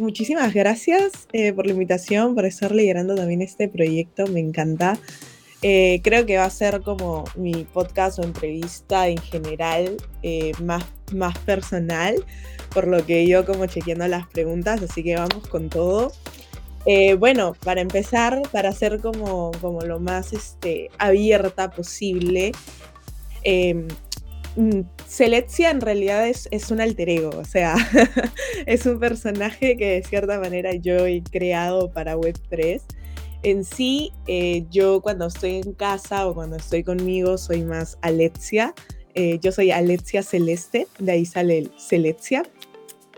Eh, muchísimas gracias eh, por la invitación, por estar liderando también este proyecto, me encanta. Eh, creo que va a ser como mi podcast o entrevista en general más, más personal, por lo que yo como chequeando las preguntas, así que vamos con todo. bueno, para empezar, para ser como, como lo más este, abierta posible, em, Celestia en realidad es, es, un alter ego, o sea, es un personaje que de cierta manera yo he creado para Web3. En sí, eh, yo cuando estoy en casa o cuando estoy conmigo soy más Alexia. Eh, yo soy Alexia Celeste, de ahí sale el Celestia.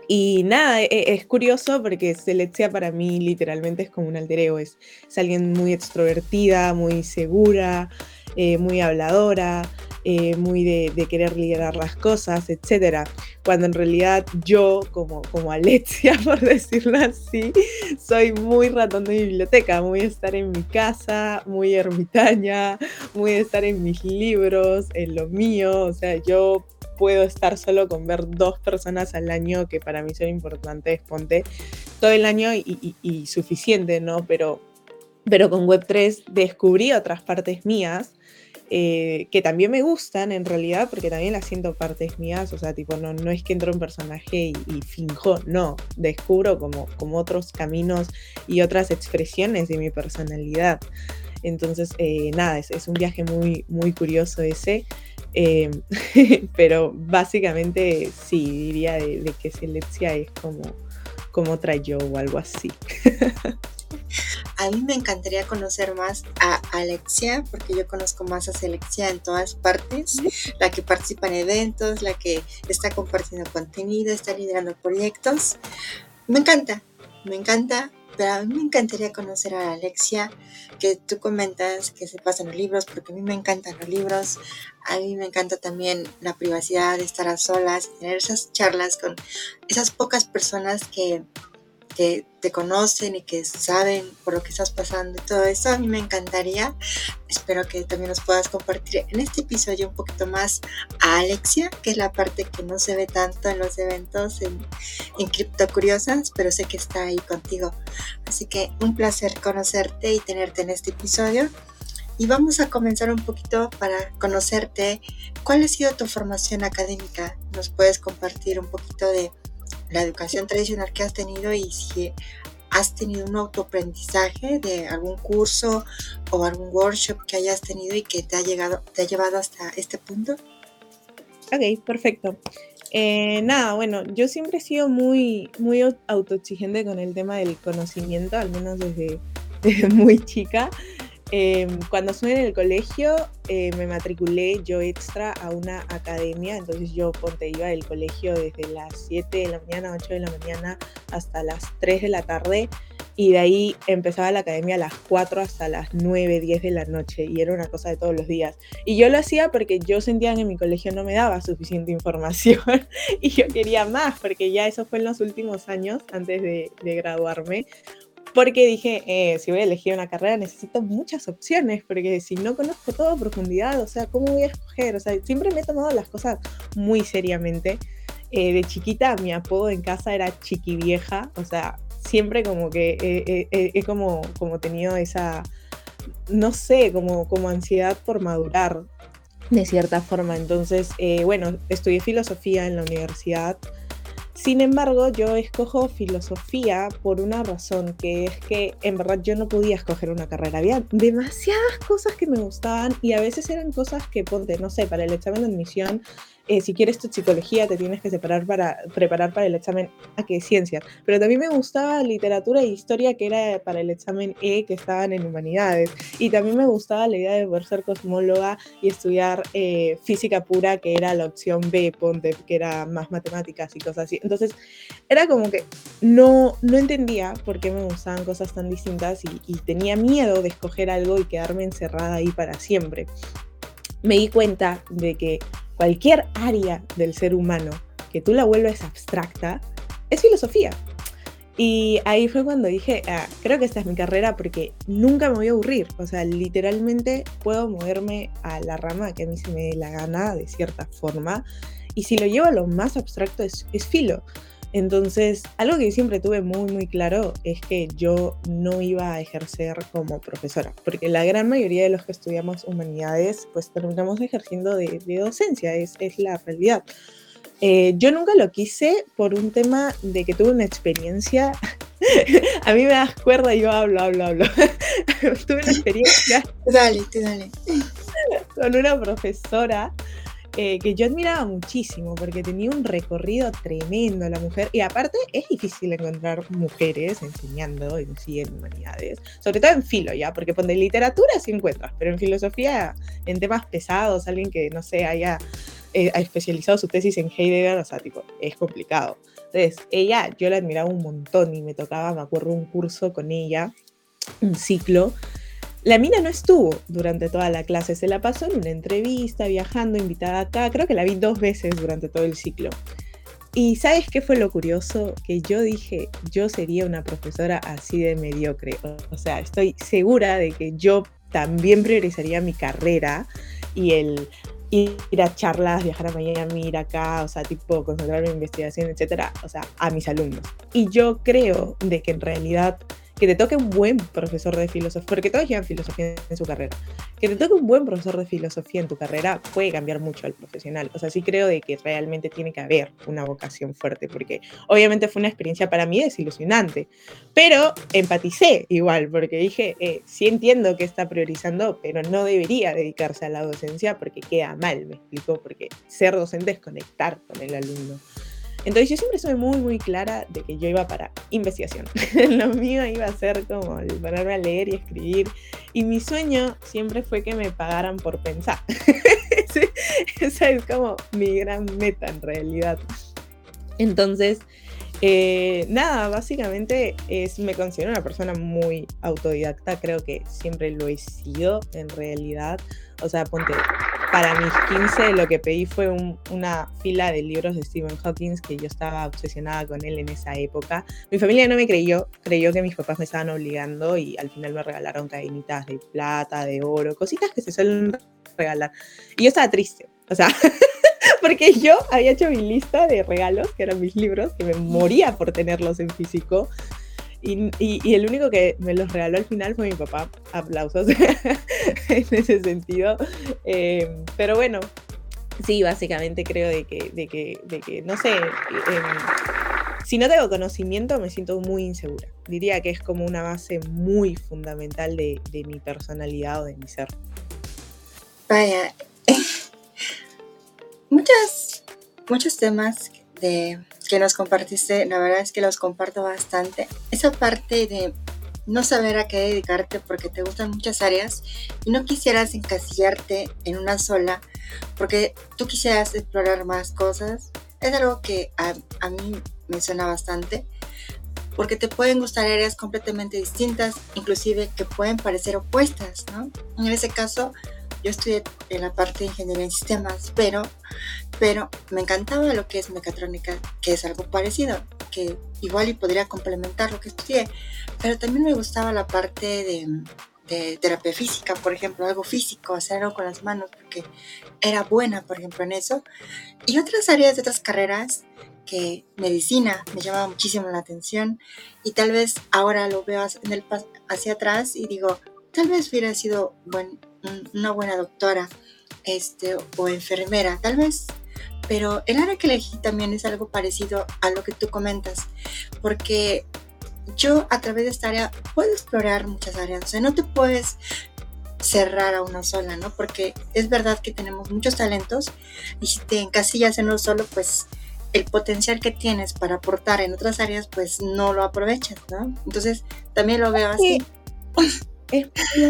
Y nada, e, e, es, curioso porque Celestia para mí literalmente es como un alter ego, es, es alguien muy extrovertida, muy segura, eh, muy habladora, eh, muy de, querer liderar las cosas, etc. Cuando en realidad yo, como, como Alexia, por decirlo así, soy muy ratón de biblioteca, muy de estar en mi casa, muy ermitaña, muy de estar en mis libros, en lo mío, o sea, yo puedo estar solo con ver dos personas al año, que para mí son importantes, ponte todo el año y, y suficiente, ¿no? Pero, pero con Web3 descubrí otras partes mías eh, que también me gustan en realidad, porque también las siento partes mías, o sea, tipo, no, no es que entro en personaje y, y finjo, no, descubro como, como otros caminos y otras expresiones de mi personalidad. Entonces, eh, nada, es, es, un viaje muy, muy curioso ese. Eh, pero básicamente sí, diría de, de que Celestia es como, como otra yo o algo así. A mí me encantaría conocer más a Alexia, porque yo conozco más a Alexia en todas partes, la que participa en eventos, la que está compartiendo contenido, está liderando proyectos. Me encanta, me encanta, pero a mí me encantaría conocer a Alexia, que tú comentas que se pasan los libros, porque a mí me encantan los libros, a mí me encanta también la privacidad, estar a solas, tener esas charlas con esas pocas personas que que te conocen y que saben por lo que estás pasando y todo eso. A mí me encantaría. Espero que también nos puedas compartir en este episodio un poquito más a Alexia, que es la parte que no se ve tanto en los eventos en, en Cripto Curiosas, pero sé que está ahí contigo. Así que un placer conocerte y tenerte en este episodio. Y vamos a comenzar un poquito para conocerte. ¿Cuál ha sido tu formación académica? ¿Nos puedes compartir un poquito de la educación tradicional que has tenido y si has tenido un autoaprendizaje de algún curso o algún workshop que hayas tenido y que te ha, llegado, te ha llevado hasta este punto. Ok, perfecto. Eh, nada, bueno, yo siempre he sido muy, muy autoexigente con el tema del conocimiento, al menos desde, desde muy chica. Em, cuando estuve en el colegio, eh, me matriculé yo extra a una academia, entonces yo ponte iba del colegio desde las 7 de la mañana, 8 de la mañana hasta las 3 de la tarde y de ahí empezaba la academia a las 4 hasta las 9, 10 de la noche y era una cosa de todos los días. Y yo lo hacía porque yo sentía que en mi colegio no me daba suficiente información y yo quería más, porque ya eso fue en los últimos años antes de, de graduarme porque dije, eh, si voy a elegir una carrera necesito muchas opciones, porque si no conozco todo a profundidad, o sea, ¿cómo voy a escoger? O sea, siempre me he tomado las cosas muy seriamente. Eh, de chiquita mi apodo en casa era chiqui vieja, o sea, siempre como que he como, como tenido esa, no sé, como, como ansiedad por madurar de cierta forma. Entonces, eh, bueno, estudié filosofía en la universidad. Sin embargo, yo escojo filosofía por una razón, que es que en verdad yo no podía escoger una carrera. Había demasiadas cosas que me gustaban y a veces eran cosas que, ponte, no sé, para el examen de admisión eh, si quieres tu psicología te tienes que separar para, preparar para el examen A que ciencias. Pero también me gustaba literatura e historia que era para el examen E que estaban en humanidades. Y también me gustaba la idea de poder ser cosmóloga y estudiar eh, física pura que era la opción B, ponte, que era más matemáticas y cosas así. Entonces era como que no, no entendía por qué me gustaban cosas tan distintas y, y tenía miedo de escoger algo y quedarme encerrada ahí para siempre. Me di cuenta de que cualquier área del ser humano que tú la vuelves abstracta, es filosofía. Y ahí fue cuando dije, ah, creo que esta es mi carrera porque nunca me voy a aburrir. O sea, literalmente puedo moverme a la rama que a mí se me dé la gana de cierta forma. Y si lo llevo a lo más abstracto es, es filo. Entonces, algo que siempre tuve muy, muy claro es que yo no iba a ejercer como profesora, porque la gran mayoría de los que estudiamos humanidades, pues terminamos ejerciendo de, docencia, es, es, la realidad. Eh, yo nunca lo quise por un tema de que tuve una experiencia. a mí me das cuerda y yo hablo, hablo, hablo. tuve una experiencia. dale, dale. Con una profesora eh, que yo admiraba muchísimo porque tenía un recorrido tremendo la mujer y aparte es difícil encontrar mujeres enseñando en sí en humanidades, sobre todo en filo ya, porque de literatura sí encuentras, pero en filosofía, en temas pesados, alguien que no sé, haya eh, especializado su tesis en Heidegger, o sea, tipo, es complicado. Entonces, ella, yo la admiraba un montón y me tocaba, me acuerdo, un curso con ella, un ciclo, la mina no estuvo durante toda la clase, se la pasó en una entrevista, viajando, invitada acá, creo que la vi dos veces durante todo el ciclo. Y ¿sabes qué fue lo curioso? Que yo dije, yo sería una profesora así de mediocre. O sea, estoy segura de que yo también priorizaría mi carrera y el ir a charlas, viajar a Miami, ir acá, o sea, tipo concentrarme en investigación, etcétera, o sea, a mis alumnos. Y yo creo de que en realidad que te toque un buen profesor de filosofía, porque todos llevan filosofía en su carrera, que te toque un buen profesor de filosofía en tu carrera puede cambiar mucho al profesional. O sea, sí creo de que realmente tiene que haber una vocación fuerte, porque obviamente fue una experiencia para mí desilusionante, pero empaticé igual, porque dije, eh, sí entiendo que está priorizando, pero no debería dedicarse a la docencia porque queda mal, me explico, porque ser docente es conectar con el alumno. Entonces yo siempre soy muy, muy clara de que yo iba para investigación. Lo mío iba a ser como ponerme a leer y escribir. Y mi sueño siempre fue que me pagaran por pensar. Esa es como mi gran meta en realidad. Entonces, eh, nada, básicamente es, me considero una persona muy autodidacta, creo que siempre lo he sido en realidad. O sea, ponte, para mis 15 lo que pedí fue una fila de libros de Stephen Hawking que yo estaba obsesionada con él en esa época. Mi familia no me creyó, creyó que mis papás me estaban obligando y al final me regalaron cadenitas de plata, de oro, cositas que se suelen regalar. Y yo estaba triste, o sea, porque yo había hecho mi lista de regalos, que eran mis libros, que me moría por tenerlos en físico. Y, y, el único que me los regaló al final fue mi papá. Aplausos en ese sentido. Eh, pero bueno, sí, básicamente creo de que, de que, de que no sé, em, si no tengo conocimiento me siento muy insegura. Diría que es como una base muy fundamental de, de mi personalidad o de mi ser. Vaya, muchas, muchos temas de, que nos compartiste, la verdad es que los comparto bastante. Esa parte de no saber a qué dedicarte porque te gustan muchas áreas y no quisieras encasillarte en una sola porque tú quisieras explorar más cosas, es algo que a, a mí me suena bastante porque te pueden gustar áreas completamente distintas, inclusive que pueden parecer opuestas, ¿no? En ese caso, yo estudié en la parte de ingeniería en sistemas, pero, pero me encantaba lo que es mecatrónica, que es algo parecido, que igual y podría complementar lo que estudié, pero también me gustaba la parte de, de terapia física, por ejemplo, algo físico, hacer algo con las manos, porque era buena, por ejemplo, en eso. Y otras áreas de otras carreras que medicina me llamaba muchísimo la atención y tal vez ahora lo veo en el, hacia atrás y digo, tal vez hubiera sido buen, una buena doctora este, o enfermera, tal vez. Pero el área que elegí también es algo parecido a lo que tú comentas, porque yo a través de esta área puedo explorar muchas áreas, o sea, no te puedes cerrar a una sola, ¿no? Porque es verdad que tenemos muchos talentos y si te encasillas en uno solo, pues el potencial que tienes para aportar en otras áreas, pues no lo aprovechas, ¿no? Entonces, también lo veo así. Es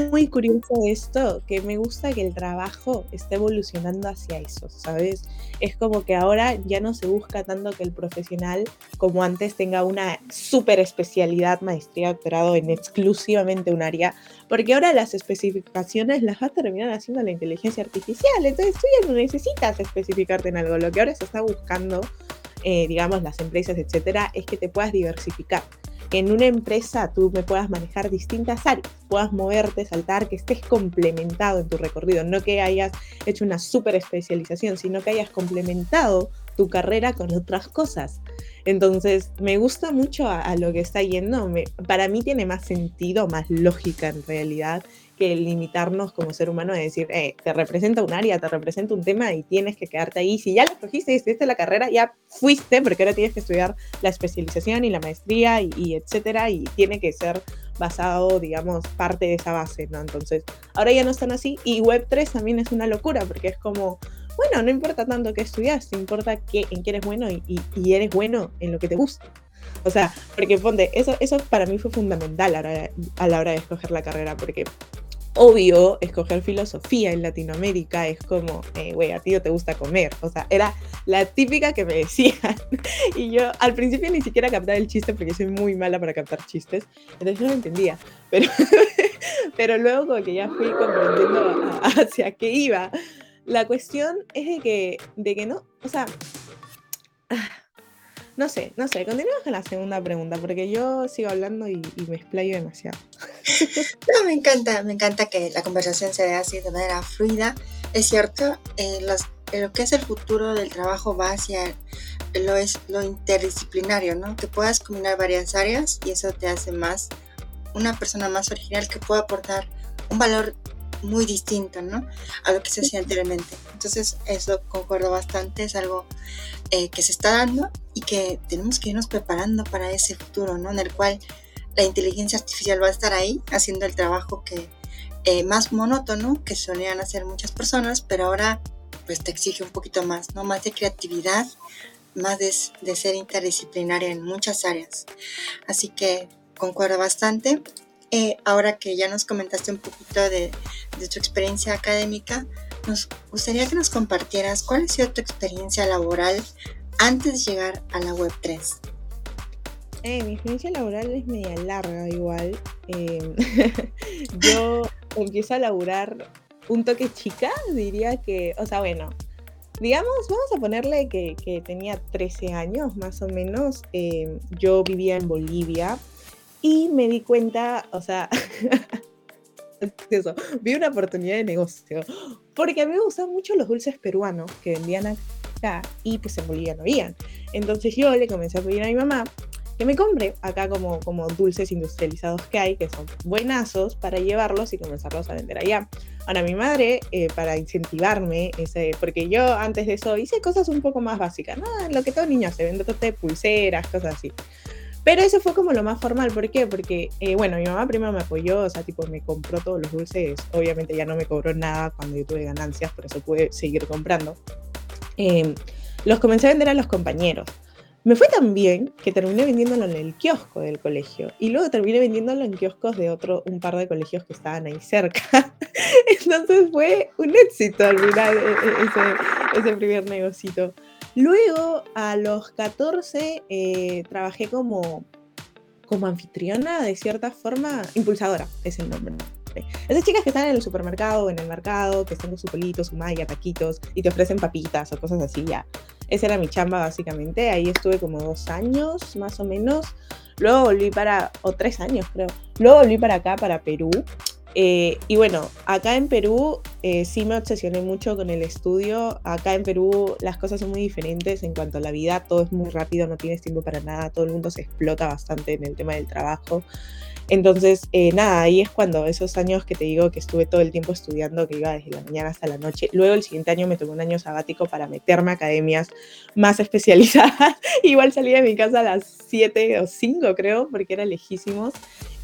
muy curioso esto, que me gusta que el trabajo esté evolucionando hacia eso, ¿sabes? Es como que ahora ya no se busca tanto que el profesional como antes tenga una super especialidad, maestría, doctorado en exclusivamente un área, porque ahora las especificaciones las va a terminar haciendo la inteligencia artificial, entonces tú ya no necesitas especificarte en algo, lo que ahora se está buscando, eh, digamos, las empresas, etcétera, es que te puedas diversificar en una empresa tú me puedas manejar distintas áreas, puedas moverte, saltar, que estés complementado en tu recorrido, no que hayas hecho una super especialización, sino que hayas complementado tu carrera con otras cosas. Entonces, me gusta mucho a, lo que está yendo. para mí tiene más sentido, más lógica en realidad, que limitarnos como ser humano a decir, eh, te representa un área, te representa un tema y tienes que quedarte ahí. Si ya lo escogiste y hiciste la carrera, ya fuiste, porque ahora tienes que estudiar la especialización y la maestría y, etcétera, y tiene que ser basado, digamos, parte de esa base, ¿no? Entonces, ahora ya no están así. Y Web3 también es una locura, porque es como, bueno, no importa tanto que estudiaste, importa que, en qué eres bueno y, y, eres bueno en lo que te gusta. O sea, porque ponte, eso, eso para mí fue fundamental a la, a la hora de escoger la carrera, porque obvio, escoger filosofía en Latinoamérica es como, eh, güey, a ti no te gusta comer. O sea, era la típica que me decían. Y yo al principio ni siquiera captaba el chiste porque soy muy mala para captar chistes. Entonces no lo entendía. Pero, pero luego como que ya fui comprendiendo hacia qué iba. La cuestión es de que, de que no, o sea... No sé, no sé, continuemos con la segunda pregunta, porque yo sigo hablando y, me explayo demasiado. No, me encanta, me encanta que la conversación se vea así de manera fluida. Es cierto, eh, lo que es el futuro del trabajo va hacia lo, es, lo interdisciplinario, ¿no? Que puedas combinar varias áreas y eso te hace más una persona más original que pueda aportar un valor muy distinto, ¿no? A lo que se hacía anteriormente. Entonces, eso concuerdo bastante, es algo eh, que se está dando y que tenemos que irnos preparando para ese futuro, ¿no? En el cual la inteligencia artificial va a estar ahí haciendo el trabajo que eh, más monótono que solían hacer muchas personas, pero ahora pues te exige un poquito más, ¿no? Más de creatividad, más de, ser interdisciplinaria en muchas áreas. Así que concuerdo bastante eh, ahora que ya nos comentaste un poquito de, tu experiencia académica, nos gustaría que nos compartieras cuál ha sido tu experiencia laboral antes de llegar a la Web 3. Eh, mi experiencia laboral es media larga igual. Em, yo empiezo a laburar un toque chica, diría que, o sea, bueno, digamos, vamos a ponerle que, tenía 13 años más o menos. Em, yo vivía en Bolivia, y me di cuenta, o sea, eso, vi una oportunidad de negocio, porque a mí me gustan mucho los dulces peruanos que vendían acá y pues en Bolivia no habían. Entonces yo le comencé a pedir a mi mamá que me compre acá como, como dulces industrializados que hay, que son buenazos, para llevarlos y comenzarlos a vender allá. Ahora, mi madre, eh, para incentivarme, ese, porque yo antes de eso hice cosas un poco más básicas, ¿no? Lo que todo niño hace, vende pulseras, cosas así. Pero eso fue como lo más formal, ¿por qué? Porque, eh, bueno, mi mamá primero me apoyó, o sea, tipo, me compró todos los dulces, obviamente ya no me cobró nada cuando yo tuve ganancias, por eso pude seguir comprando. Em, los comencé a vender a los compañeros. Me fue tan bien que terminé vendiéndolo en el kiosco del colegio y luego terminé vendiéndolo en kioscos de otro, un par de colegios que estaban ahí cerca. Entonces fue un éxito al final e, e, ese, ese primer negocito. Luego, a los 14, eh, trabajé como, como anfitriona, de cierta forma, impulsadora, es el nombre. Esas chicas que están en el supermercado o en el mercado, que están con su polito, su malla, taquitos, y te ofrecen papitas o cosas así, ya. Esa era mi chamba, básicamente. Ahí estuve como dos años, más o menos. Luego volví para, o tres años creo. Luego volví para acá, para Perú. Eh, y bueno, acá en Perú eh, sí me obsesioné mucho con el estudio. Acá en Perú las cosas son muy diferentes en cuanto a la vida, todo es muy rápido, no tienes tiempo para nada, todo el mundo se explota bastante en el tema del trabajo. Entonces, eh, nada, ahí es cuando esos años que te digo que estuve todo el tiempo estudiando, que iba desde la mañana hasta la noche. Luego el siguiente año me tomé un año sabático para meterme a academias más especializadas. Igual salí de mi casa a las 7 o 5, creo, porque era lejísimos.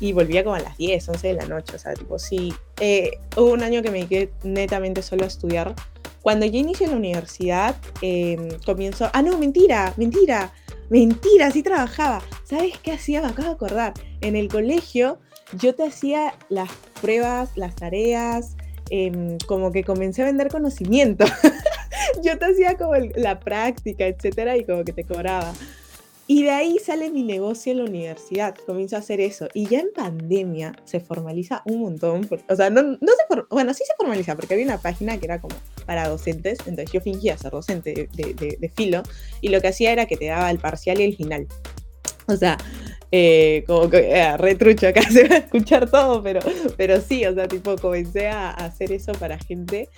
Y volvía como a las 10, 11 de la noche. O sea, tipo, sí. Eh, hubo un año que me quedé netamente solo a estudiar. Cuando yo inicié la universidad, eh, comienzo. Ah, no, mentira, mentira Mentira, sí trabajaba. ¿Sabes qué hacía? Me acabo de acordar. En el colegio yo te hacía las pruebas, las tareas, em, como que comencé a vender conocimiento. yo te hacía como la práctica, etcétera, y como que te cobraba. Y de ahí sale mi negocio en la universidad, comienzo a hacer eso. Y ya en pandemia se formaliza un montón. o sea, no, no se bueno, sí se formaliza porque había una página que era como para docentes, entonces yo fingía ser docente de, filo y lo que hacía era que te daba el parcial y el final. O sea, eh, como que eh, retrucho acá se va a escuchar todo, pero, pero sí, o sea, tipo comencé a hacer eso para gente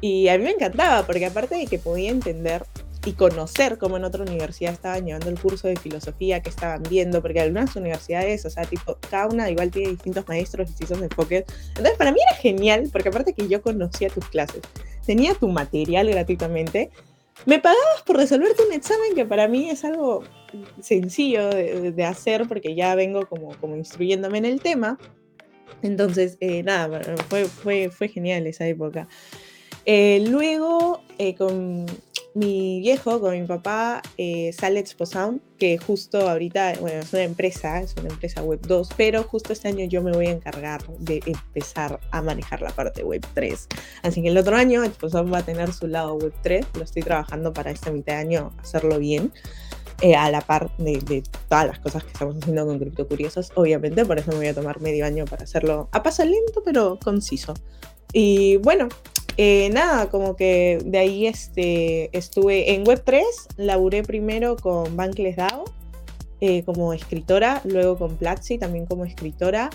y a mí me encantaba porque aparte de que podía entender y conocer cómo en otra universidad estaban llevando el curso de filosofía que estaban viendo, porque algunas universidades, o sea, tipo, cada una igual tiene distintos maestros, distintos enfoques. Entonces, para mí era genial, porque aparte que yo conocía tus clases, tenía tu material gratuitamente, me pagabas por resolverte un examen que para mí es algo sencillo de, hacer, porque ya vengo como, como instruyéndome en el tema. Entonces, eh, nada, fue, fue, fue genial esa época. Eh, luego, eh, con mi viejo, con mi papá, eh, sale Exposound, que justo ahorita, bueno, es una empresa, es una empresa Web 2, pero justo este año yo me voy a encargar de empezar a manejar la parte Web 3. Así que el otro año Exposound va a tener su lado Web 3, lo estoy trabajando para esta mitad de año hacerlo bien. a la par de, de, todas las cosas que estamos haciendo con Cripto Curiosos, obviamente, por eso me voy a tomar medio año para hacerlo a paso lento, pero conciso. Y bueno, eh, nada, como que de ahí este, estuve en Web3, laburé primero con Bankless DAO eh, como escritora, luego con Platzi también como escritora.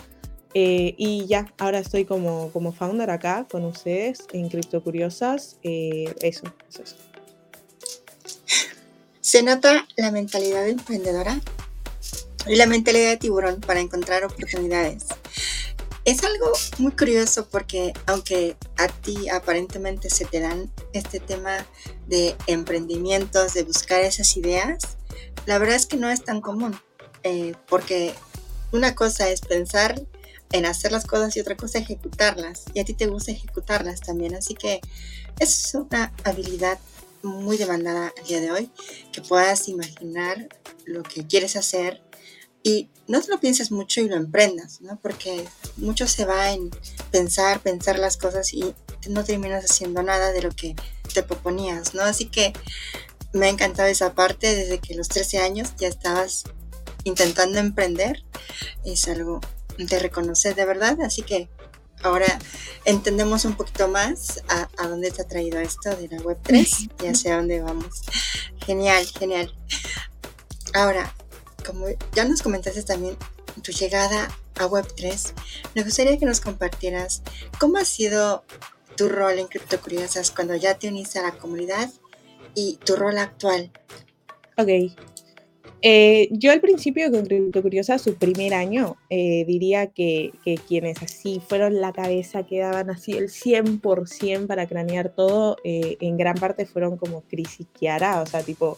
Eh, y ya, ahora estoy como, como founder acá con ustedes en Cripto Curiosas. eso, eso, eso. Se nota la mentalidad emprendedora y la mentalidad de tiburón para encontrar oportunidades. Es algo muy curioso porque aunque a ti aparentemente se te dan este tema de emprendimientos, de buscar esas ideas, la verdad es que no es tan común. Eh, porque una cosa es pensar en hacer las cosas y otra cosa ejecutarlas. Y a ti te gusta ejecutarlas también. Así que es una habilidad muy demandada al día de hoy, que puedas imaginar lo que quieres hacer, y no te lo pienses mucho y lo emprendas, ¿no? Porque mucho se va en pensar, pensar las cosas y no terminas haciendo nada de lo que te proponías, ¿no? Así que me ha encantado esa parte desde que los 13 años ya estabas intentando emprender. Es algo de reconocer de verdad, así que ahora entendemos un poquito más a, a dónde te ha traído esto de la Web3 y hacia dónde vamos. Genial, genial. Ahora, como ya nos comentaste también tu llegada a Web3, me gustaría que nos compartieras cómo ha sido tu rol en Cripto Curiosas cuando ya te uniste a la comunidad y tu rol actual. Ok. Eh, yo al principio con Cripto Curiosas, su primer año, eh, diría que, que, quienes así fueron la cabeza, que daban así el 100% para cranear todo, eh, en gran parte fueron como Chris y Kiara, o sea, tipo,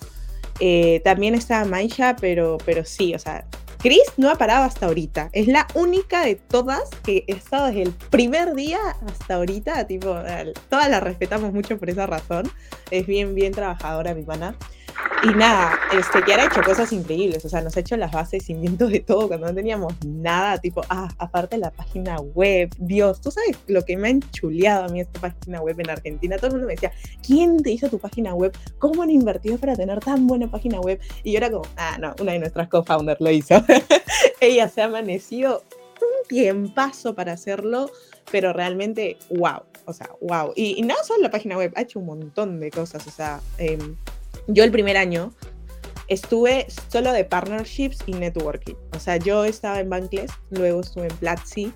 eh, también estaba Maisha, pero, pero sí, o sea, Chris no ha parado hasta ahorita. Es la única de todas que he estado desde el primer día hasta ahorita. Tipo, todas la respetamos mucho por esa razón. Es bien, bien trabajadora mi pana. Y nada, este, que ha hecho cosas increíbles, o sea, nos ha hecho las bases, cimientos de todo cuando no teníamos nada, tipo, ah, aparte la página web, Dios, tú sabes lo que me ha enchuleado a mí esta página web en Argentina, todo el mundo me decía, ¿quién te hizo tu página web? ¿Cómo han invertido para tener tan buena página web? Y yo era como, ah, no, una de nuestras co-founders lo hizo. Ella se ha amanecido un tiempazo para hacerlo, pero realmente, wow, o sea, wow. Y, y no solo la página web, ha hecho un montón de cosas, o sea, eh, yo el primer año estuve solo de partnerships y networking. O sea, yo estaba en Bankless, luego estuve en Platzi,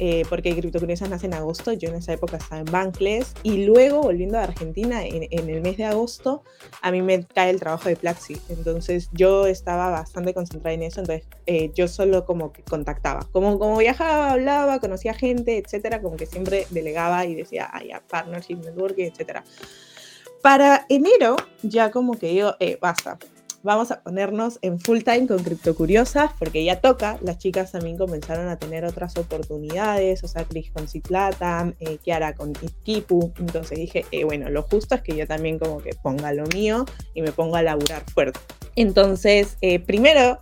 eh, porque Criptocuriosas nace en agosto, yo en esa época estaba en Bankless, y luego volviendo a Argentina en, el mes de agosto, a mí me cae el trabajo de Platzi. Entonces yo estaba bastante concentrada en eso, entonces eh, yo solo como que contactaba. Como, como viajaba, hablaba, conocía gente, etcétera, como que siempre delegaba y decía, ah, ya, partnership, networking, etcétera. Para enero ya como que digo, eh, basta, vamos a ponernos en full time con Curiosas porque ya toca, las chicas también comenzaron a tener otras oportunidades, o sea, Chris con Ciclata, eh, Kiara con Ikipu, entonces dije, eh, bueno, lo justo es que yo también como que ponga lo mío y me ponga a laburar fuerte. Entonces, eh, primero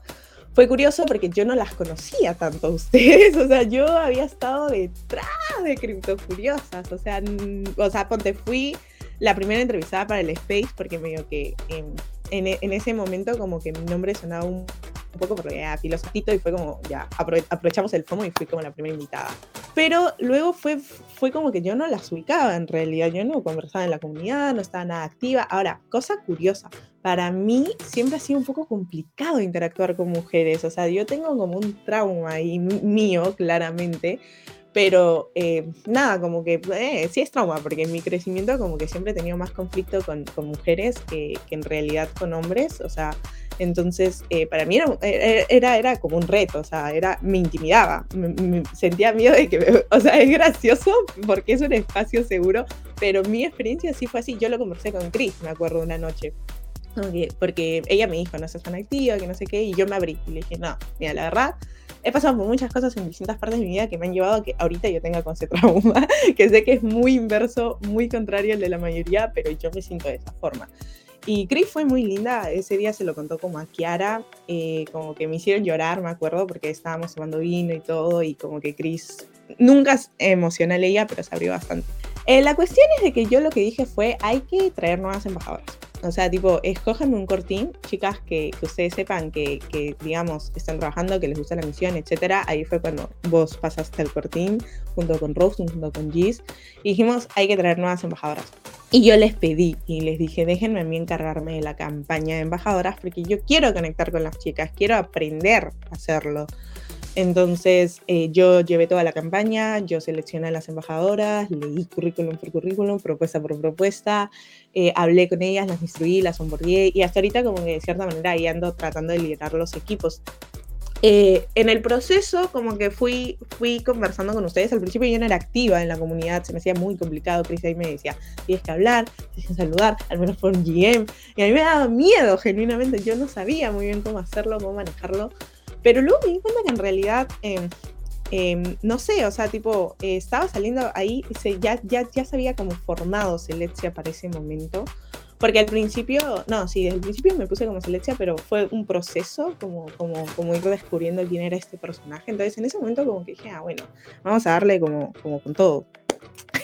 fue curioso porque yo no las conocía tanto a ustedes, o sea, yo había estado detrás de Curiosas, o sea, o sea, ponte, fui la primera entrevistada para el Space, porque medio que en, en, ese momento como que mi nombre sonaba un, poco porque era filosofito y fue como, ya, aprovechamos el FOMO y fui como la primera invitada. Pero luego fue, fue como que yo no las ubicaba en realidad, yo no conversaba en la comunidad, no estaba nada activa. Ahora, cosa curiosa, para mí siempre ha sido un poco complicado interactuar con mujeres, o sea, yo tengo como un trauma ahí mío, claramente, Pero eh, nada, como que eh, sí es trauma, porque en mi crecimiento como que siempre he tenido más conflicto con, con mujeres que, que, en realidad con hombres. O sea, entonces eh, para mí era, era, era, como un reto, o sea, era, me intimidaba, me, me sentía miedo de que, me, o sea, es gracioso porque es un espacio seguro, pero mi experiencia sí fue así. Yo lo conversé con Chris, me acuerdo, una noche. Porque ella me dijo, no seas tan activa, que no sé qué, y yo me abrí y le dije, no, mira, la verdad, he pasado por muchas cosas en distintas partes de mi vida que me han llevado a que ahorita yo tenga con ese trauma, que sé que es muy inverso, muy contrario al de la mayoría, pero yo me siento de esa forma. Y Chris fue muy linda, ese día se lo contó como a Kiara, eh, como que me hicieron llorar, me acuerdo, porque estábamos tomando vino y todo, y como que Chris, nunca emocional ella, pero se abrió bastante. Eh, la cuestión es de que yo lo que dije fue, hay que traer nuevas embajadoras. O sea, tipo, escójanme un cortín, chicas que, que ustedes sepan que, que, digamos, están trabajando, que les gusta la misión, etcétera. Ahí fue cuando vos pasaste el cortín junto con Rose, junto con Giz. Y dijimos, hay que traer nuevas embajadoras. Y yo les pedí y les dije, déjenme a mí encargarme de la campaña de embajadoras porque yo quiero conectar con las chicas, quiero aprender a hacerlo. Entonces eh, yo llevé toda la campaña, yo seleccioné a las embajadoras, leí currículum por currículum, propuesta por propuesta, eh, hablé con ellas, las instruí, las onboardé y hasta ahorita como que de cierta manera ahí ando tratando de liderar los equipos. Eh, en el proceso como que fui, fui conversando con ustedes, al principio yo no era activa en la comunidad, se me hacía muy complicado, Cris ahí me decía, tienes que hablar, tienes que saludar, al menos por GM, y a mí me daba miedo genuinamente, yo no sabía muy bien cómo hacerlo, cómo manejarlo, pero luego me di cuenta que en realidad, eh, eh, no sé, o sea, tipo, eh, estaba saliendo ahí, se, ya, ya, ya se había como formado Selexia para ese momento. Porque al principio, no, sí, desde el principio me puse como Selexia, pero fue un proceso como, como, como ir descubriendo quién era este personaje. Entonces en ese momento como que dije, ah, bueno, vamos a darle como, como con todo.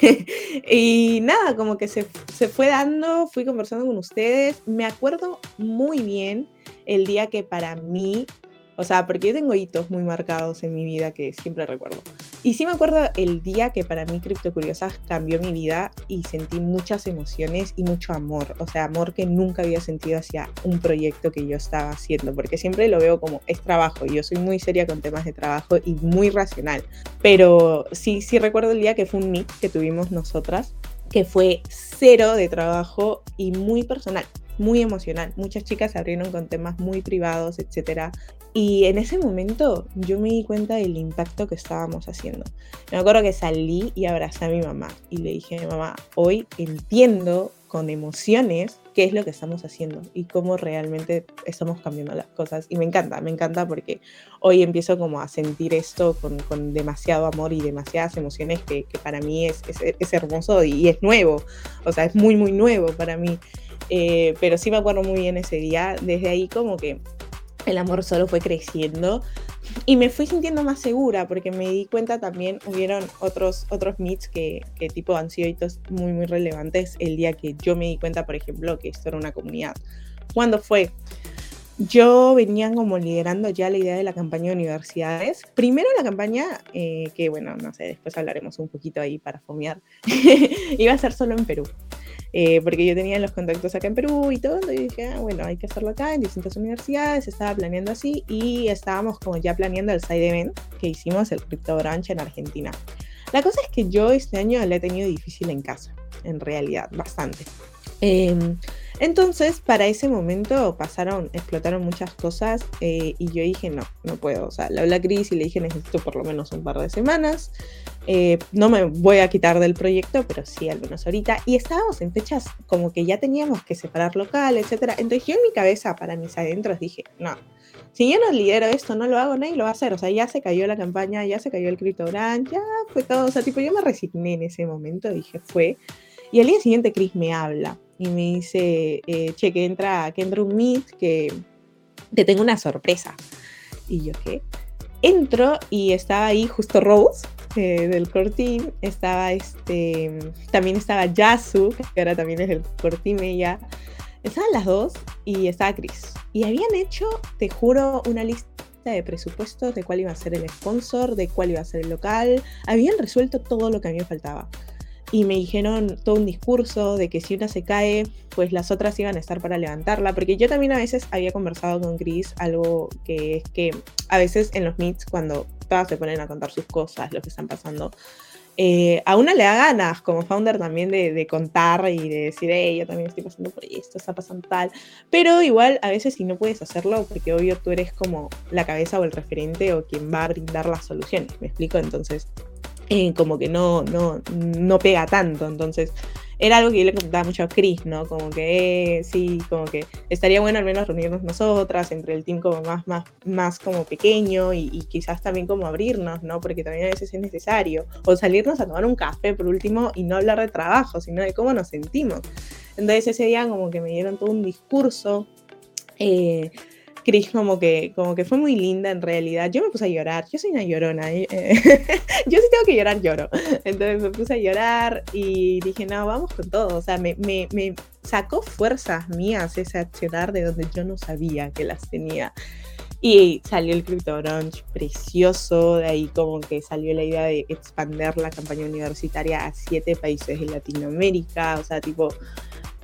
y nada, como que se, se fue dando, fui conversando con ustedes. Me acuerdo muy bien el día que para mí o sea, porque yo tengo hitos muy marcados en mi vida que siempre recuerdo. Y sí me acuerdo el día que para mí Cripto Curiosas cambió mi vida y sentí muchas emociones y mucho amor. O sea, amor que nunca había sentido hacia un proyecto que yo estaba haciendo. Porque siempre lo veo como es trabajo. Y yo soy muy seria con temas de trabajo y muy racional. Pero sí, sí recuerdo el día que fue un meet que tuvimos nosotras que fue cero de trabajo y muy personal muy emocional. Muchas chicas se abrieron con temas muy privados, etc. Y en ese momento yo me di cuenta del impacto que estábamos haciendo. Me acuerdo que salí y abracé a mi mamá y le dije, mamá, hoy entiendo con emociones qué es lo que estamos haciendo y cómo realmente estamos cambiando las cosas. Y me encanta, me encanta porque hoy empiezo como a sentir esto con, con demasiado amor y demasiadas emociones que, que para mí es, es, es, hermoso y es nuevo. O sea, es muy, muy nuevo para mí. Eh, pero sí me acuerdo muy bien ese día. Desde ahí como que el amor solo fue creciendo y me fui sintiendo más segura porque me di cuenta también, hubieron otros, otros que tipo han sido hitos muy, muy relevantes el día que yo me di cuenta, por ejemplo, que esto era una comunidad. ¿Cuándo fue? Yo venía como liderando ya la idea de la campaña de universidades. Primero la campaña, eh, que bueno, no sé, después hablaremos un poquito ahí para fomear, iba a ser solo en Perú. Eh, porque yo tenía los contactos acá en Perú y todo, y dije, ah, bueno, hay que hacerlo acá en distintas universidades, estaba planeando así y estábamos como ya planeando el side event que hicimos, el Crypto Branch en Argentina. La cosa es que yo este año la he tenido difícil en casa, en realidad, bastante. Eh, entonces, para ese momento pasaron, explotaron muchas cosas eh, y yo dije, no, no puedo. O sea, le hablé a Cris y le dije, necesito por lo menos un par de semanas. Eh, no me voy a quitar del proyecto, pero sí, al menos ahorita. Y estábamos en fechas como que ya teníamos que separar local, etc. Entonces yo en mi cabeza, para mis adentros, dije, no, si yo no lidero esto, no lo hago, nadie lo va a hacer. O sea, ya se cayó la campaña, ya se cayó el CryptoGrant, ya fue todo. O sea, tipo, yo me resigné en ese momento, dije, fue. Y al día siguiente Chris me habla y me dice, eh, che, que entra, que entra un meet, que te tengo una sorpresa. Y yo, ¿qué? Entro y estaba ahí justo Rose eh, del Cortín, estaba este, también estaba Yasu, que ahora también es del Cortín ella, estaban las dos y estaba Chris. Y habían hecho, te juro, una lista de presupuestos de cuál iba a ser el sponsor, de cuál iba a ser el local, habían resuelto todo lo que a mí me faltaba. Y me dijeron todo un discurso de que si una se cae, pues las otras iban a estar para levantarla, porque yo también a veces había conversado con Chris algo que es que a veces en los meets cuando todas se ponen a contar sus cosas, lo que están pasando, eh, a una le da ganas como founder también de, contar y de decir, hey, yo también estoy pasando por esto, está pasando tal, pero igual a veces si no puedes hacerlo, porque obvio tú eres como la cabeza o el referente o quien va a brindar las soluciones, ¿me explico? Entonces, como que no, no, no pega tanto, entonces era algo que yo le comentaba mucho a Chris, ¿no? Como que eh, sí, como que estaría bueno al menos reunirnos nosotras, entre el team como más, más, más como pequeño y, quizás también como abrirnos, ¿no? Porque también a veces es necesario. O salirnos a tomar un café por último y no hablar de trabajo, sino de cómo nos sentimos. Entonces ese día como que me dieron todo un discurso. Eh, Chris como que, como que fue muy linda en realidad. Yo me puse a llorar, yo soy una llorona. Eh, yo sí tengo que llorar, lloro. Entonces me puse a llorar y dije, no, vamos con todo. O sea, me, me, me sacó fuerzas mías ese accionar de donde yo no sabía que las tenía. Y salió el Crypto Brunch precioso, de ahí como que salió la idea de expandir la campaña universitaria a siete países de Latinoamérica, o sea, tipo,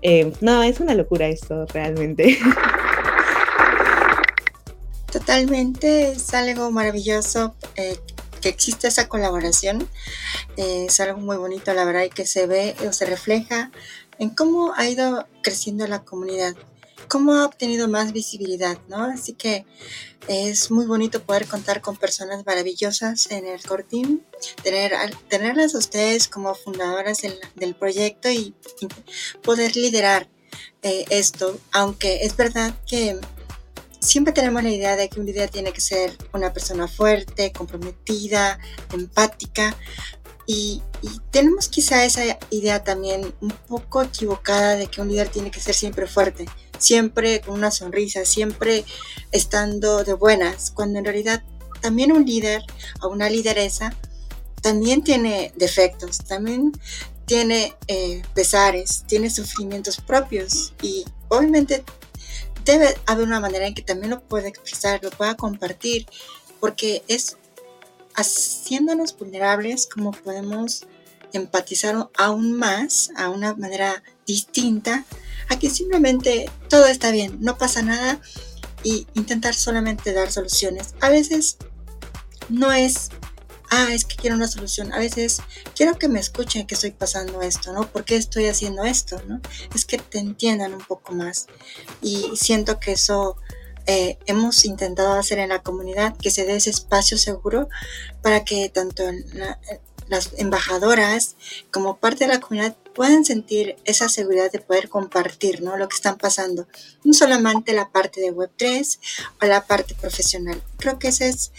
eh, no, es una locura esto realmente. Totalmente, es algo maravilloso eh, que existe esa colaboración. Eh, es algo muy bonito, la verdad, y que se ve o se refleja en cómo ha ido creciendo la comunidad, cómo ha obtenido más visibilidad, ¿no? Así que es muy bonito poder contar con personas maravillosas en el core team, tener, tenerlas ustedes como fundadoras del, proyecto y, poder liderar eh, esto, aunque es verdad que siempre tenemos la idea de que un líder tiene que ser una persona fuerte, comprometida, empática. Y, tenemos quizá esa idea también un poco equivocada de que un líder tiene que ser siempre fuerte, siempre con una sonrisa, siempre estando de buenas, cuando en realidad también un líder o una lideresa también tiene defectos, también tiene eh, pesares, tiene sufrimientos propios y obviamente debe haber una manera en que también lo pueda expresar, lo pueda compartir, porque es haciéndonos vulnerables como podemos empatizar aún más, a una manera distinta, a que simplemente todo está bien, no pasa nada y intentar solamente dar soluciones. A veces no es ah, es que quiero una solución. A veces quiero que me escuchen que estoy pasando esto, ¿no? ¿Por qué estoy haciendo esto, ¿no? Es que te entiendan un poco más. Y siento que eso eh, hemos intentado hacer en la comunidad, que se dé ese espacio seguro para que tanto las embajadoras como parte de la comunidad puedan sentir esa seguridad de poder compartir ¿no? lo que están pasando. No solamente la parte de Web3 o la parte profesional. Creo que ese es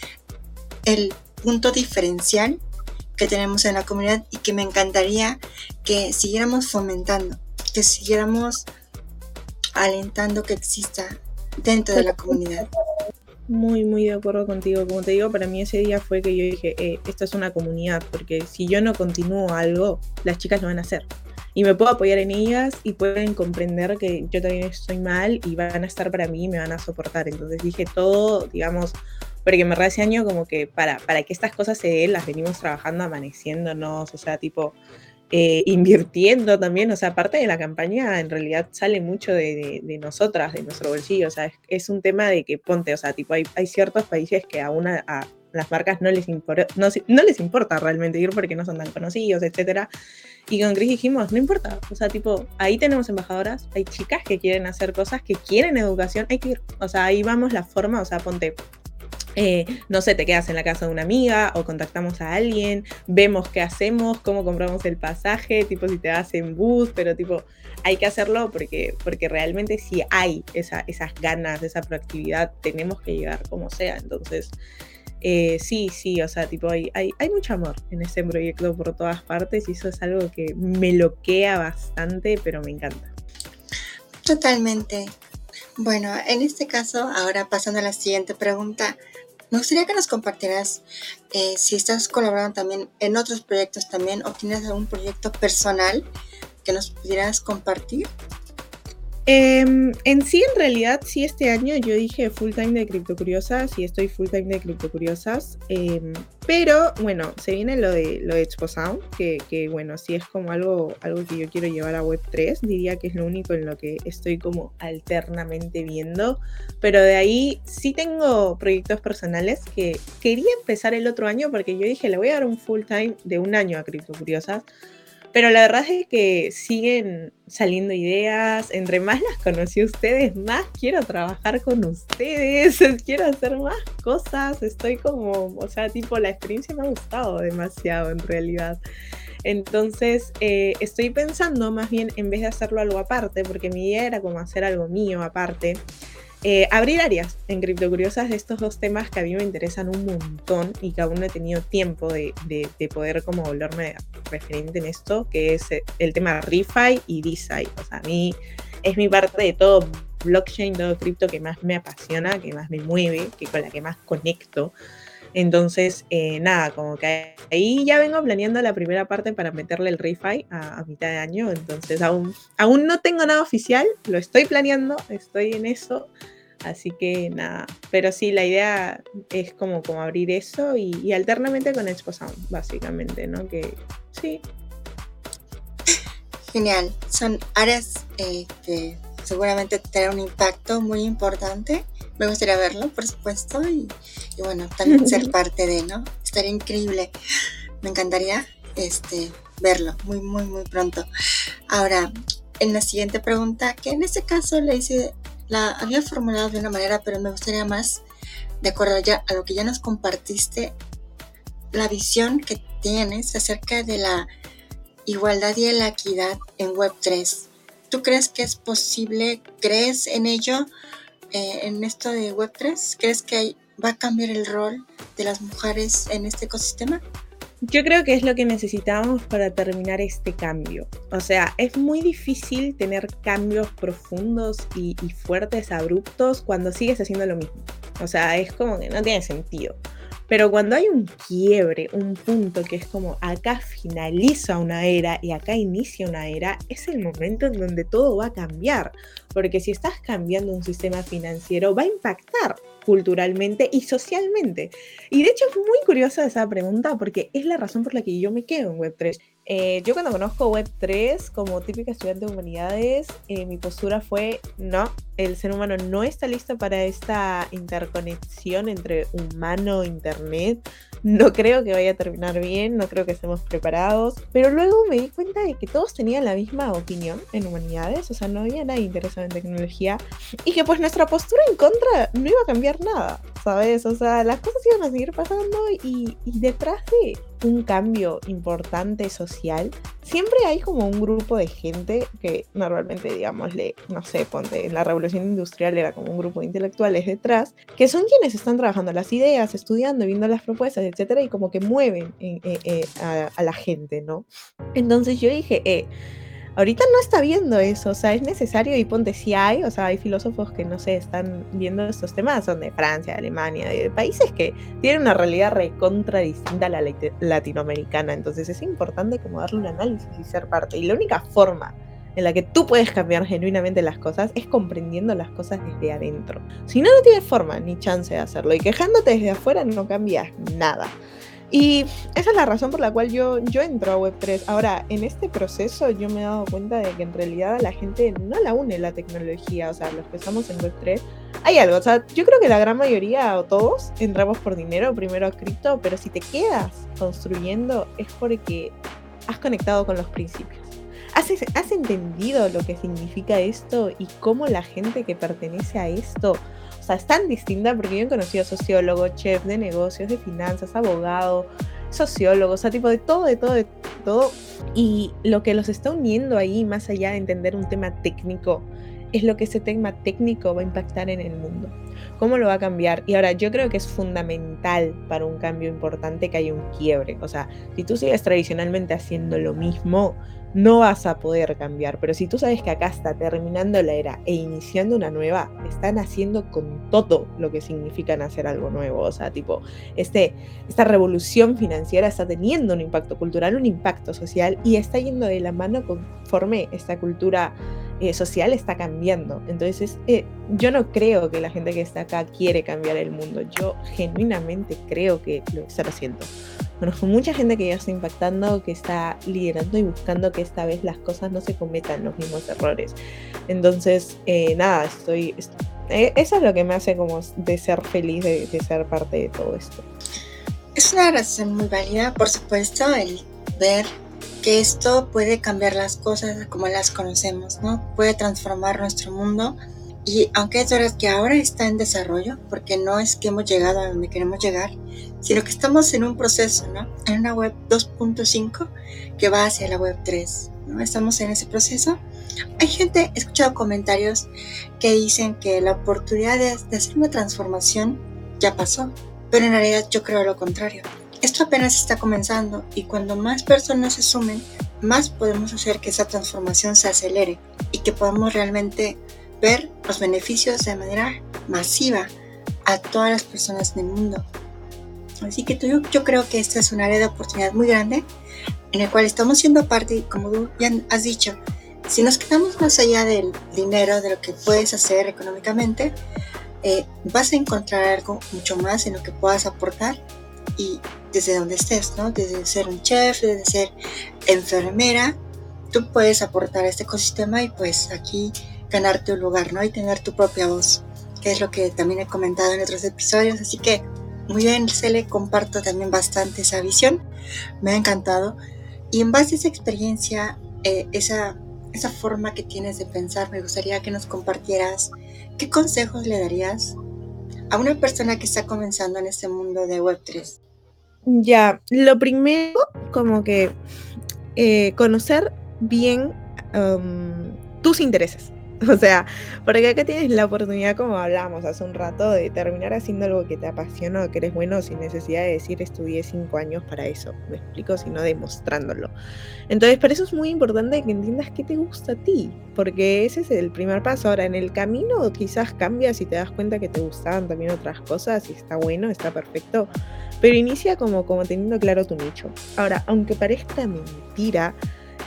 el punto diferencial que tenemos en la comunidad y que me encantaría que siguiéramos fomentando, que siguiéramos alentando que exista dentro de la comunidad. Muy, muy de acuerdo contigo. Como te digo, para mí ese día fue que yo dije, eh, esto es una comunidad, porque si yo no continúo algo, las chicas lo van a hacer. Y me puedo apoyar en ellas y pueden comprender que yo también estoy mal y van a estar para mí y me van a soportar. Entonces dije todo, digamos, porque me ese año como que para, para que estas cosas se den, las venimos trabajando, amaneciéndonos, o sea, tipo, eh, invirtiendo también, o sea, aparte de la campaña, en realidad sale mucho de, de, nosotras, de nuestro bolsillo, o sea, es, un tema de que ponte, o sea, tipo, hay, hay ciertos países que a, a las marcas no les, importa, no, no, les importa realmente ir porque no son tan conocidos, etcétera. Y con Chris dijimos, no importa, o sea, tipo, ahí tenemos embajadoras, hay chicas que quieren hacer cosas, que quieren educación, hay que ir, o sea, ahí vamos la forma, o sea, ponte, eh, no sé, te quedas en la casa de una amiga o contactamos a alguien, vemos qué hacemos, cómo compramos el pasaje, tipo si te vas en bus, pero tipo, hay que hacerlo porque, porque realmente si hay esa, esas ganas, esa proactividad, tenemos que llegar como sea. Entonces, eh, sí, sí, o sea, tipo, hay, hay, hay, mucho amor en este proyecto por todas partes y eso es algo que me loquea bastante, pero me encanta. Totalmente. Bueno, en este caso, ahora pasando a la siguiente pregunta, me gustaría que nos compartieras eh, si estás colaborando también en otros proyectos también o tienes algún proyecto personal que nos pudieras compartir. Em, en sí, en realidad, sí, este año yo dije full time de Criptocuriosas y estoy full time de Criptocuriosas. Eh, pero bueno, se viene lo de, lo de Expo Sound, que, bueno, sí es como algo, algo que yo quiero llevar a Web3. Diría que es lo único en lo que estoy como alternamente viendo. Pero de ahí sí tengo proyectos personales que quería empezar el otro año porque yo dije, le voy a dar un full time de un año a Criptocuriosas pero la verdad es que siguen saliendo ideas. Entre más las conocí a ustedes, más quiero trabajar con ustedes. Quiero hacer más cosas. Estoy como, o sea, tipo, la experiencia me ha gustado demasiado en realidad. Entonces, eh, estoy pensando más bien en vez de hacerlo algo aparte, porque mi idea era como hacer algo mío aparte. Eh, abrir áreas en Criptocuriosas de estos dos temas que a mí me interesan un montón y que aún no he tenido tiempo de, de, poder como volverme referente en esto, que es eh, el tema ReFi y DeFi. O sea, a mí es mi parte de todo blockchain, todo cripto que más me apasiona, que más me mueve, que con la que más conecto. Entonces, eh, nada, como que ahí ya vengo planeando la primera parte para meterle el ReFi a, mitad de año. Entonces, aún, aún no tengo nada oficial, lo estoy planeando, estoy en eso. Así que nada, pero sí, la idea es como, como abrir eso y, alternamente con Expo básicamente, ¿no? Que sí. Genial, son áreas eh, que seguramente tendrán un impacto muy importante. Me gustaría verlo, por supuesto, y, y bueno, también ser parte de, ¿no? Estaría increíble. Me encantaría este, verlo muy, muy, muy pronto. Ahora, en la siguiente pregunta, que en este caso le hice la había formulado de una manera, pero me gustaría más, de acuerdo ya a lo que ya nos compartiste, la visión que tienes acerca de la igualdad y la equidad en Web3. ¿Tú crees que es posible? ¿Crees en ello? Eh, en esto de Web3? ¿Crees que va a cambiar el rol de las mujeres en este ecosistema? Yo creo que es lo que necesitamos para terminar este cambio. O sea, es muy difícil tener cambios profundos y, y, fuertes, abruptos, cuando sigues haciendo lo mismo. O sea, es como que no tiene sentido. Pero cuando hay un quiebre, un punto que es como acá finaliza una era y acá inicia una era, es el momento en donde todo va a cambiar. Porque si estás cambiando un sistema financiero, va a impactar culturalmente y socialmente. Y de hecho es muy curiosa esa pregunta porque es la razón por la que yo me quedo en Web3. Eh, yo cuando conozco Web3 como típica estudiante de humanidades, eh, mi postura fue, no, el ser humano no está listo para esta interconexión entre humano e Internet. No creo que vaya a terminar bien, no creo que estemos preparados. Pero luego me di cuenta de que todos tenían la misma opinión en humanidades, o sea, no había nadie interesado en tecnología. Y que pues nuestra postura en contra no iba a cambiar nada, ¿sabes? O sea, las cosas iban a seguir pasando y, y detrás de un cambio importante social, siempre hay como un grupo de gente que normalmente, digámosle, no sé, ponte, en la revolución industrial era como un grupo de intelectuales detrás, que son quienes están trabajando las ideas, estudiando, viendo las propuestas, etcétera, y como que mueven eh, eh, a, a, la gente, ¿no? Entonces yo dije, eh, ahorita no está viendo eso, o sea, es necesario y ponte si hay, o sea, hay filósofos que no sé, están viendo estos temas, son de Francia, Alemania, de países que tienen una realidad recontra distinta a la latinoamericana, entonces es importante como darle un análisis y ser parte. Y la única forma en la que tú puedes cambiar genuinamente las cosas es comprendiendo las cosas desde adentro. Si no, no tienes forma ni chance de hacerlo y quejándote desde afuera no cambias nada. Y esa es la razón por la cual yo, yo entro a Web3. Ahora, en este proceso yo me he dado cuenta de que en realidad a la gente no la une la tecnología, o sea, los que estamos en Web3, hay algo, o sea, yo creo que la gran mayoría o todos entramos por dinero, primero a cripto, pero si te quedas construyendo es porque has conectado con los principios. ¿Has, ¿Has entendido lo que significa esto y cómo la gente que pertenece a esto sea, es tan distinta porque yo he conocido sociólogos, chefs de negocios, de finanzas, abogados, sociólogos, o sea, tipo de todo, de todo, de todo. Y lo que los está uniendo ahí, más allá de entender un tema técnico, es lo que ese tema técnico va a impactar en el mundo. ¿Cómo lo va a cambiar? Y ahora yo creo que es fundamental para un cambio importante que haya un quiebre. O sea, si tú sigues tradicionalmente haciendo lo mismo, no vas a poder cambiar. Pero si tú sabes que acá está terminando la era e iniciando una nueva, están haciendo con todo lo que significa hacer algo nuevo. O sea, tipo, este, esta revolución financiera está teniendo un impacto cultural, un impacto social y está yendo de la mano conforme esta cultura eh, social está cambiando. Entonces, eh, yo no creo que la gente que está acá quiere cambiar el mundo. Yo genuinamente creo que lo está haciendo. Conozco mucha gente que ya está impactando, que está liderando y buscando que esta vez las cosas no se cometan los mismos errores. Entonces, eh, nada, estoy, Eso es lo que me hace como de ser feliz de, de ser parte de todo esto. Es una razón muy válida, por supuesto, el ver que esto puede cambiar las cosas como las conocemos, ¿no? Puede transformar nuestro mundo y aunque es verdad que ahora está en desarrollo, porque no es que hemos llegado a donde queremos llegar, sino que estamos en un proceso, ¿no? En una web 2.5 que va hacia la web 3, ¿no? Estamos en ese proceso. Hay gente, he escuchado comentarios que dicen que la oportunidad de, de hacer una transformación ya pasó, pero en realidad yo creo lo contrario. Esto apenas está comenzando y cuando más personas se sumen, más podemos hacer que esa transformación se acelere y que podamos realmente ver los beneficios de manera masiva a todas las personas del mundo. Así que yo, yo creo que esta es un área de oportunidad muy grande en el cual estamos siendo parte y como tú ya has dicho, si nos quedamos más allá del dinero, de lo que puedes hacer económicamente, eh, vas a encontrar algo mucho más en lo que puedas aportar y desde donde estés, ¿no? Desde ser un chef, desde ser enfermera, tú puedes aportar a este ecosistema y pues aquí ganarte un lugar, ¿no? Y tener tu propia voz, que es lo que también he comentado en otros episodios. Así que muy bien, Cele, comparto también bastante esa visión. Me ha encantado. Y en base a esa experiencia, eh, esa, esa forma que tienes de pensar, me gustaría que nos compartieras qué consejos le darías a una persona que está comenzando en este mundo de Web3. Ya, lo primero, como que eh, conocer bien tus intereses. O sea, porque acá tienes la oportunidad, como hablamos hace un rato, de terminar haciendo algo que te apasiona o que eres bueno sin necesidad de decir estudié cinco años para eso. Me explico, sino demostrándolo. Entonces, para eso es muy importante que entiendas qué te gusta a ti, porque ese es el primer paso. Ahora, en el camino quizás cambias y te das cuenta que te gustaban también otras cosas y está bueno, está perfecto. Pero inicia como, como teniendo claro tu nicho. Ahora, aunque parezca mentira,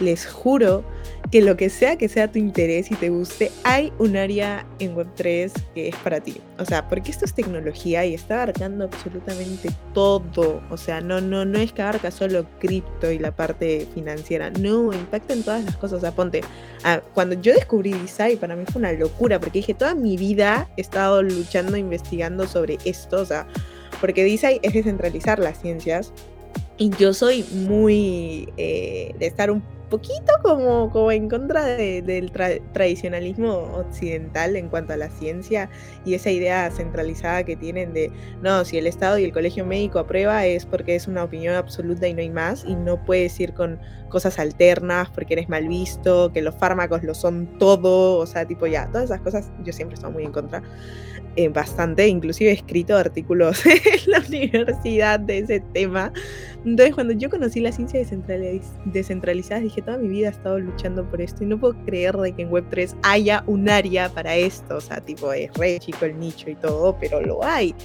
les juro que lo que sea que sea tu interés y te guste, hay un área en Web3 que es para ti. O sea, porque esto es tecnología y está abarcando absolutamente todo. O sea, no, no, no es que abarca solo cripto y la parte financiera. No, impacta en todas las cosas. O sea, ponte, ah, cuando yo descubrí Design, para mí fue una locura, porque dije, toda mi vida he estado luchando, investigando sobre esto. O sea, porque Design es descentralizar las ciencias. Y yo soy muy eh, de estar un poquito como, como en contra del tradicionalismo occidental en cuanto a la ciencia y esa idea centralizada que tienen de, no, si el Estado y el Colegio Médico aprueba es porque es una opinión absoluta y no hay más, y no puedes ir con cosas alternas porque eres mal visto, que los fármacos lo son todo, o sea, tipo ya, todas esas cosas yo siempre estoy muy en contra. Eh, bastante, inclusive he escrito artículos en la universidad de ese tema. Entonces, cuando yo conocí la ciencia descentralizada, dije, toda mi vida he estado luchando por esto y no puedo creer de que en Web3 haya un área para esto. O sea, tipo, es re chico el nicho y todo, pero lo hay.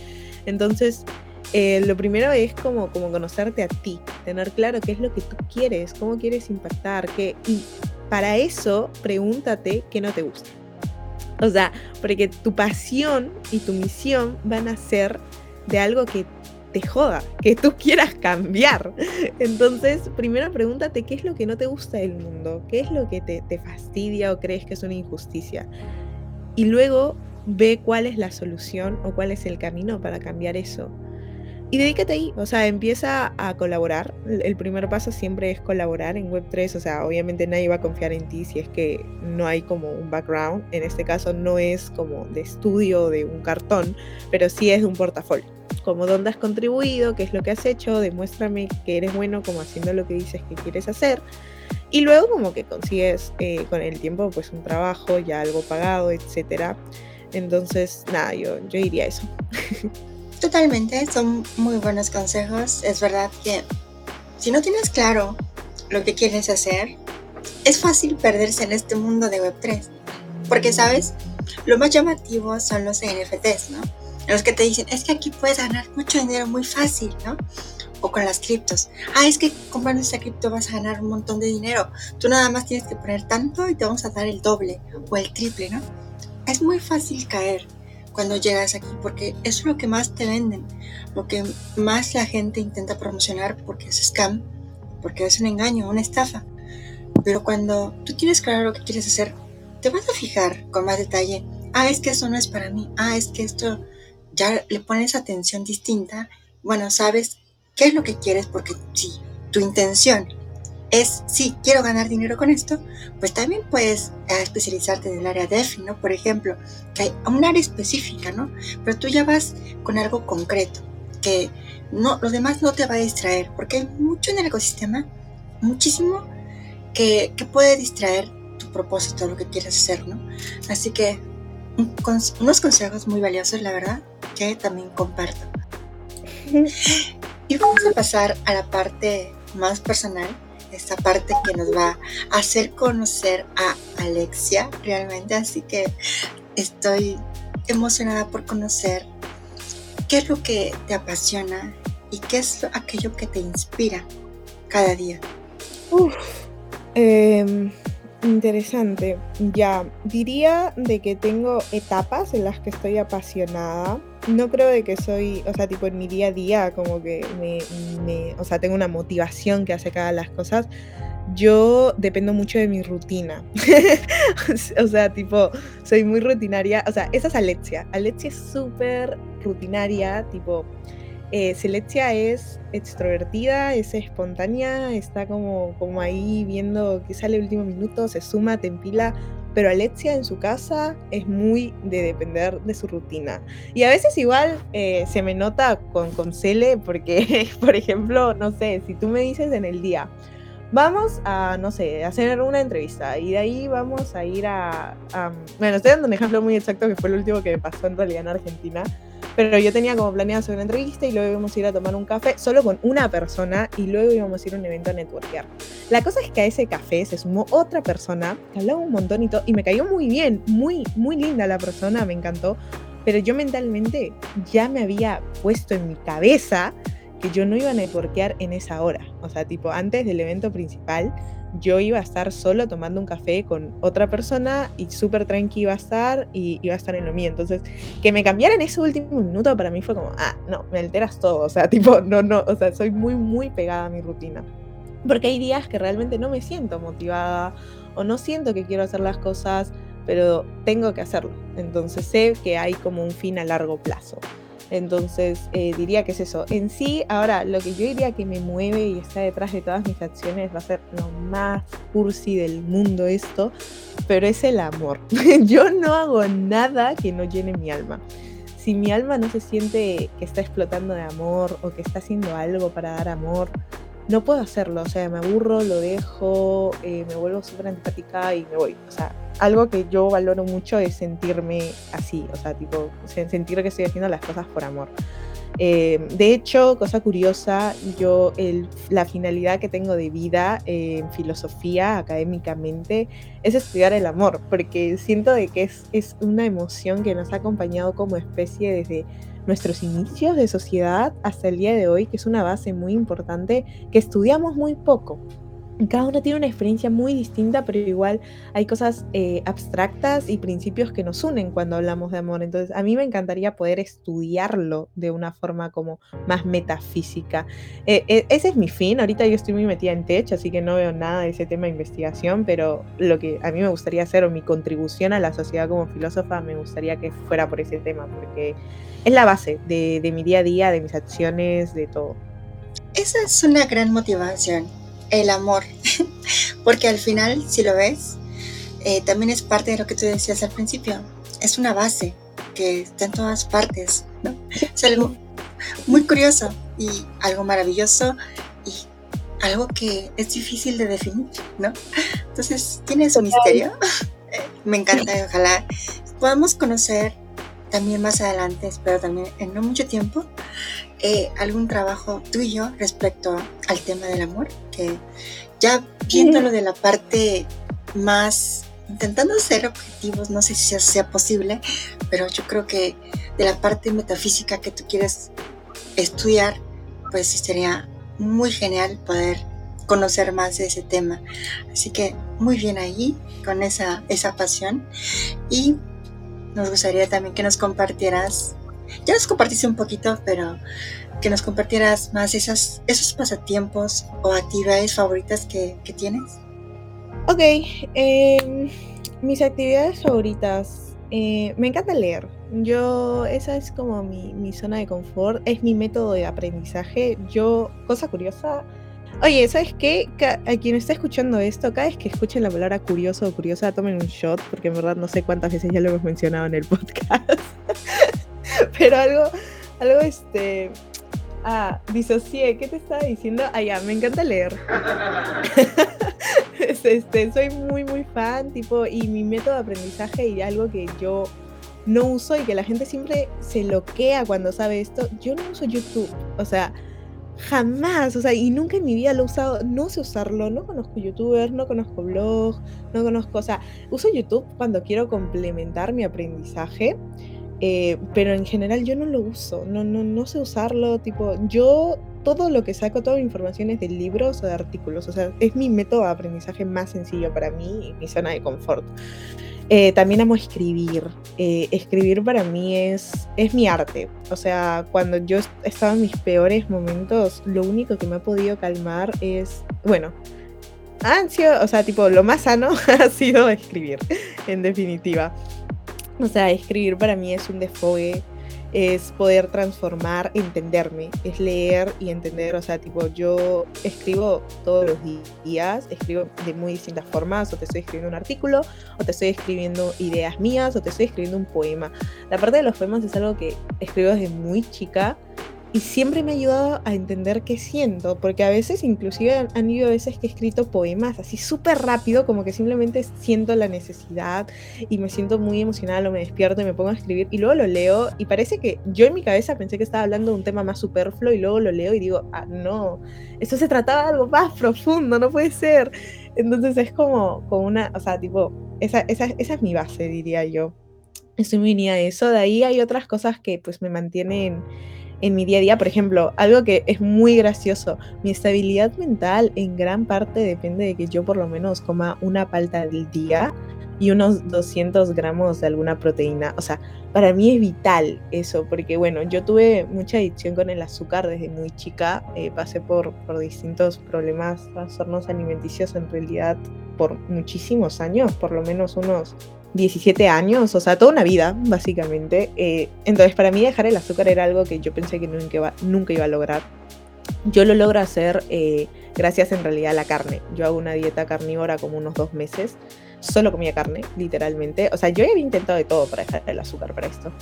Entonces, eh, lo primero es como, como conocerte a ti, tener claro qué es lo que tú quieres, cómo quieres impactar, qué, y para eso pregúntate qué no te gusta. O sea, porque tu pasión y tu misión van a ser de algo que te joda, que tú quieras cambiar. Entonces, primero pregúntate qué es lo que no te gusta del mundo, qué es lo que te, te fastidia o crees que es una injusticia. Y luego ve cuál es la solución o cuál es el camino para cambiar eso. Y dedícate ahí, o sea, empieza a colaborar. El primer paso siempre es colaborar en Web3, o sea, obviamente nadie va a confiar en ti si es que no hay como un background. En este caso no es como de estudio de un cartón, pero sí es de un portafolio. Como dónde has contribuido, qué es lo que has hecho, demuéstrame que eres bueno como haciendo lo que dices que quieres hacer. Y luego como que consigues eh, con el tiempo pues un trabajo, ya algo pagado, etc. Entonces, nada, yo, yo diría eso. Totalmente, son muy buenos consejos. Es verdad que si no tienes claro lo que quieres hacer, es fácil perderse en este mundo de Web3. Porque, ¿sabes? Lo más llamativo son los NFTs, ¿no? Los que te dicen, es que aquí puedes ganar mucho dinero muy fácil, ¿no? o con las criptos. Ah, es que comprando esta cripto vas a ganar un montón de dinero. Tú nada más tienes que poner tanto y te vamos a dar el doble o el triple, ¿no? Es muy fácil caer cuando llegas aquí porque eso es lo que más te venden, lo que más la gente intenta promocionar porque es scam, porque es un engaño, una estafa. Pero cuando tú tienes claro lo que quieres hacer, te vas a fijar con más detalle. Ah, es que eso no es para mí. Ah, es que esto ya le pones atención distinta. Bueno, sabes qué es lo que quieres porque si tu intención es, sí, quiero ganar dinero con esto, pues también puedes eh, especializarte en el área DeFi, ¿no? Por ejemplo, que hay un área específica, ¿no? Pero tú ya vas con algo concreto, que no, lo demás no te va a distraer, porque hay mucho en el ecosistema, muchísimo, que, que puede distraer tu propósito, lo que quieres hacer, ¿no? Así que unos consejos muy valiosos, la verdad, que también comparto. Y vamos a pasar a la parte más personal, esta parte que nos va a hacer conocer a Alexia realmente, así que estoy emocionada por conocer qué es lo que te apasiona y qué es aquello que te inspira cada día. Em, interesante. Ya, diría de que tengo etapas en las que estoy apasionada. No creo de que soy, o sea, tipo en mi día a día, como que me, me o sea, tengo una motivación que hace cada las cosas. Yo dependo mucho de mi rutina. o sea, tipo, soy muy rutinaria. O sea, esa es Alexia. Alexia es súper rutinaria, tipo, eh, es extrovertida, es espontánea, está como, como ahí viendo que sale el último minuto, se suma, te empila, pero Alexia en su casa es muy de depender de su rutina. Y a veces igual eh, se me nota con, con Cele, porque, por ejemplo, no sé, si tú me dices en el día, vamos a, no sé, hacer una entrevista y de ahí vamos a ir a, a, Bueno, estoy dando un ejemplo muy exacto que fue el último que me pasó en realidad en Argentina pero yo tenía como planeado hacer una entrevista y luego íbamos a ir a tomar un café solo con una persona y luego íbamos a ir a un evento a networkear. La cosa es que a ese café se sumó otra persona que hablaba un montonito y me cayó muy bien, muy, muy linda la persona, me encantó. Pero yo mentalmente ya me había puesto en mi cabeza que yo no iba a networkear en esa hora. O sea, tipo, antes del evento principal, yo iba a estar solo tomando un café con otra persona y súper tranqui iba a estar y iba a estar en lo mío. Entonces, que me cambiara en ese último minuto para mí fue como, ah, no, me alteras todo. O sea, tipo, no, no, o sea, soy muy, muy pegada a mi rutina. Porque hay días que realmente no me siento motivada o no siento que quiero hacer las cosas, pero tengo que hacerlo. Entonces sé que hay como un fin a largo plazo. Entonces eh, diría que es eso. En sí, ahora lo que yo diría que me mueve y está detrás de todas mis acciones va a ser lo más cursi del mundo esto, pero es el amor. yo no hago nada que no llene mi alma. Si mi alma no se siente que está explotando de amor o que está haciendo algo para dar amor, no puedo hacerlo. O sea, me aburro, lo dejo, eh, me vuelvo súper antipática y me voy. O sea, algo que yo valoro mucho es sentirme así, o sea, tipo, sentir que estoy haciendo las cosas por amor. Eh, de hecho, cosa curiosa, yo la finalidad que tengo de vida en filosofía académicamente es estudiar el amor, porque siento de que es una emoción que nos ha acompañado como especie desde nuestros inicios de sociedad hasta el día de hoy, que es una base muy importante que estudiamos muy poco cada uno tiene una experiencia muy distinta, pero igual hay cosas eh, abstractas y principios que nos unen cuando hablamos de amor. Entonces, a mí me encantaría poder estudiarlo de una forma como más metafísica. Eh, eh, ese es mi fin. Ahorita yo estoy muy metida en tech, así que no veo nada de ese tema de investigación, pero lo que a mí me gustaría hacer o mi contribución a la sociedad como filósofa, me gustaría que fuera por ese tema, porque es la base de, de mi día a día, de mis acciones, de todo. Esa es una gran motivación el amor, porque al final, si lo ves, eh, también es parte de lo que tú decías al principio, es una base que está en todas partes, ¿no? Es algo muy curioso y algo maravilloso y algo que es difícil de definir, ¿no? Entonces, tiene su misterio. Me encanta, ojalá podamos conocer también más adelante, espero también en no mucho tiempo, eh, algún trabajo tuyo respecto al tema del amor, que ya viéndolo de la parte más, intentando ser objetivos, no sé si sea posible, pero yo creo que de la parte metafísica que tú quieres estudiar, pues sería muy genial poder conocer más de ese tema. Así que muy bien ahí, con esa, esa pasión. Y nos gustaría también que nos compartieras, ya nos compartiste un poquito, pero que nos compartieras más esas, esos pasatiempos o actividades favoritas que, tienes. Ok, em, mis actividades favoritas. Eh, me encanta leer. Yo, esa es como mi, mi, zona de confort, es mi método de aprendizaje. Yo, cosa curiosa, oye, ¿sabes qué? A quien está escuchando esto, cada vez que escuchen la palabra curioso o curiosa, tomen un shot, porque en verdad no sé cuántas veces ya lo hemos mencionado en el podcast. Pero algo, algo este, Ah, disocié, ¿qué te estaba diciendo? Ah, ya, me encanta leer. este, soy muy, muy fan, tipo, y mi método de aprendizaje y algo que yo no uso y que la gente siempre se loquea cuando sabe esto, yo no uso YouTube. O sea, jamás, o sea, y nunca en mi vida lo he usado, no sé usarlo, no conozco youtubers, no conozco blogs, no conozco, o sea, uso YouTube cuando quiero complementar mi aprendizaje eh, pero en general yo no lo uso, no, no, no sé usarlo, tipo, yo todo lo que saco, toda mi información es de libros o de artículos, o sea, es mi método de aprendizaje más sencillo para mí y mi zona de confort. Eh, también amo escribir. Eh, escribir para mí es, es mi arte. O sea, cuando yo estaba en mis peores momentos, lo único que me ha podido calmar es, bueno, ansio, o sea, tipo, lo más sano ha sido escribir, en definitiva. O sea, escribir para mí es un desfogue, es poder transformar, entenderme, es leer y entender, o sea, tipo, yo escribo todos los días, escribo de muy distintas formas, o te estoy escribiendo un artículo, o te estoy escribiendo ideas mías, o te estoy escribiendo un poema. La parte de los poemas es algo que escribo desde muy chica y siempre me ha ayudado a entender qué siento, porque a veces inclusive han, ido veces que he escrito poemas así súper rápido, como que simplemente siento la necesidad y me siento muy emocional o me despierto y me pongo a escribir y luego lo leo y parece que yo en mi cabeza pensé que estaba hablando de un tema más superfluo y luego lo leo y digo, ah, no, esto se trataba de algo más profundo, no puede ser. Entonces es como, como una, o sea, tipo, esa, esa, esa es mi base, diría yo. Estoy muy unida a eso. De ahí hay otras cosas que pues me mantienen en mi día a día. Por ejemplo, algo que es muy gracioso, mi estabilidad mental en gran parte depende de que yo por lo menos coma una palta al día y unos 200 gramos de alguna proteína. O sea, para mí es vital eso, porque bueno, yo tuve mucha adicción con el azúcar desde muy chica, eh, pasé por, distintos problemas, trastornos alimenticios en realidad por muchísimos años, por lo menos unos 17 años, o sea, toda una vida, básicamente. Eh, entonces, para mí dejar el azúcar era algo que yo pensé que nunca iba, nunca iba a lograr. Yo lo logro hacer eh, gracias en realidad a la carne. Yo hago una dieta carnívora como unos dos meses. Solo comía carne, literalmente. O sea, yo había intentado de todo para dejar el azúcar para esto.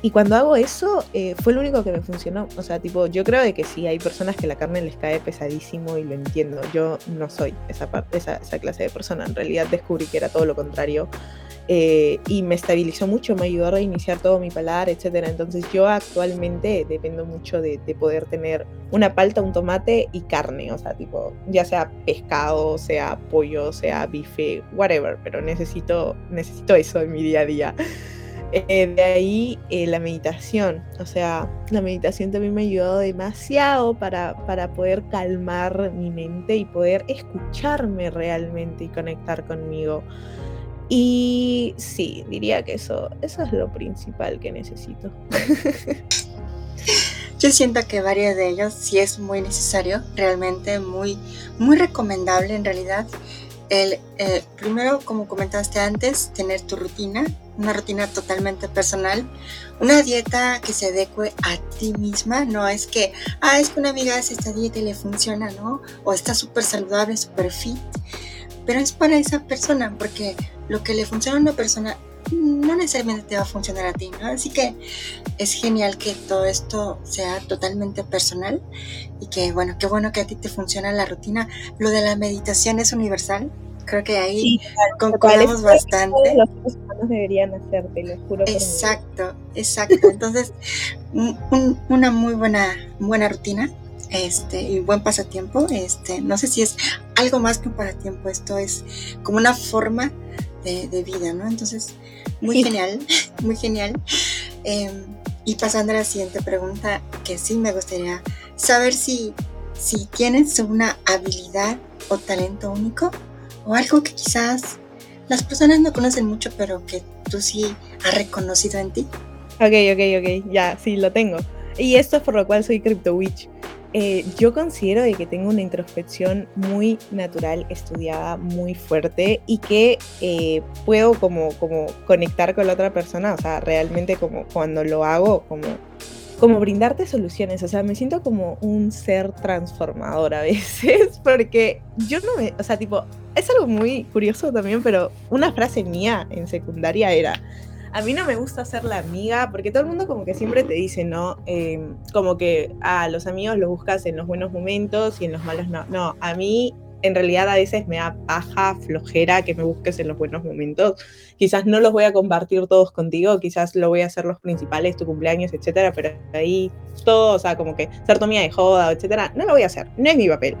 Y cuando hago eso, eh, fue lo único que me funcionó. O sea, tipo, yo creo de que sí, hay personas que la carne les cae pesadísimo y lo entiendo. Yo no soy esa, esa clase de persona. En realidad descubrí que era todo lo contrario. Eh, y me estabilizó mucho, me ayudó a reiniciar todo mi paladar, etc. Entonces yo actualmente dependo mucho de, poder tener una palta, un tomate y carne, o sea, tipo, ya sea pescado, sea pollo, sea bife, whatever, pero necesito, necesito eso en mi día a día. Eh, de ahí eh, la meditación, o sea, la meditación también me ha ayudado demasiado para, para poder calmar mi mente y poder escucharme realmente y conectar conmigo. Y sí, diría que eso, eso es lo principal que necesito. Yo siento que varios de ellos sí es muy necesario, realmente muy, muy recomendable en realidad. El, eh, primero, como comentaste antes, tener tu rutina, una rutina totalmente personal, una dieta que se adecue a ti misma, no es que, ah, es que una amiga hace esta dieta y le funciona, ¿no? O está súper saludable, súper fit, pero es para esa persona, porque lo que le funciona a una persona no necesariamente te va a funcionar a ti, ¿no? Así que es genial que todo esto sea totalmente personal y que, bueno, qué bueno que a ti te funciona la rutina. Lo de la meditación es universal. Creo que ahí concordamos bastante. Los humanos deberían hacer, te lo juro. Exacto, exacto. Entonces, una muy buena, buena rutina este, y buen pasatiempo. Este, no sé si es algo más que un pasatiempo, esto es como una forma de, vida, ¿no? Entonces, muy genial, muy genial. Em, y pasando a la siguiente pregunta, que sí me gustaría saber si, si tienes una habilidad o talento único o algo que quizás las personas no conocen mucho, pero que tú sí has reconocido en ti. Ok, ok, ok, ya, sí, lo tengo. Y esto es por lo cual soy Crypto Witch. Eh, yo considero de que tengo una introspección muy natural, estudiada, muy fuerte y que eh, puedo como, como conectar con la otra persona, o sea, realmente como cuando lo hago, como, como brindarte soluciones, o sea, me siento como un ser transformador a veces, porque yo no me, o sea, tipo, es algo muy curioso también, pero una frase mía en secundaria era, a mí no me gusta ser la amiga, porque todo el mundo como que siempre te dice, ¿no? Em, como que a los amigos los buscas en los buenos momentos y en los malos no. No, a mí en realidad a veces me da paja, flojera que me busques en los buenos momentos. Quizás no los voy a compartir todos contigo, quizás lo voy a hacer los principales, tu cumpleaños, etcétera, pero ahí todo, o sea, como que ser tu amiga de joda, etcétera, no lo voy a hacer, no es mi papel.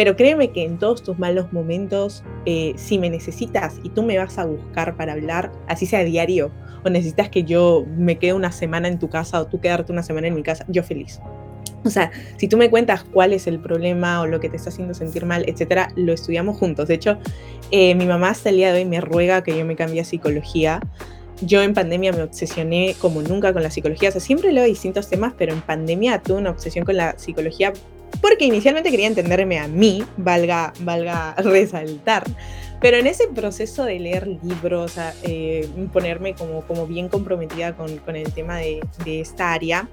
Pero créeme que en todos tus malos momentos, eh, si me necesitas y tú me vas a buscar para hablar, así sea diario, o necesitas que yo me quede una semana en tu casa o tú quedarte una semana en mi casa, yo feliz. O sea, si tú me cuentas cuál es el problema o lo que te está haciendo sentir mal, etcétera, lo estudiamos juntos. De hecho, eh, mi mamá hasta el día de hoy me ruega que yo me cambie a psicología. Yo en pandemia me obsesioné como nunca con la psicología. O sea, siempre leo distintos temas, pero en pandemia tuve una obsesión con la psicología porque inicialmente quería entenderme a mí, valga, valga resaltar. Pero en ese proceso de leer libros, eh, ponerme como, bien comprometida con, el tema de, esta área,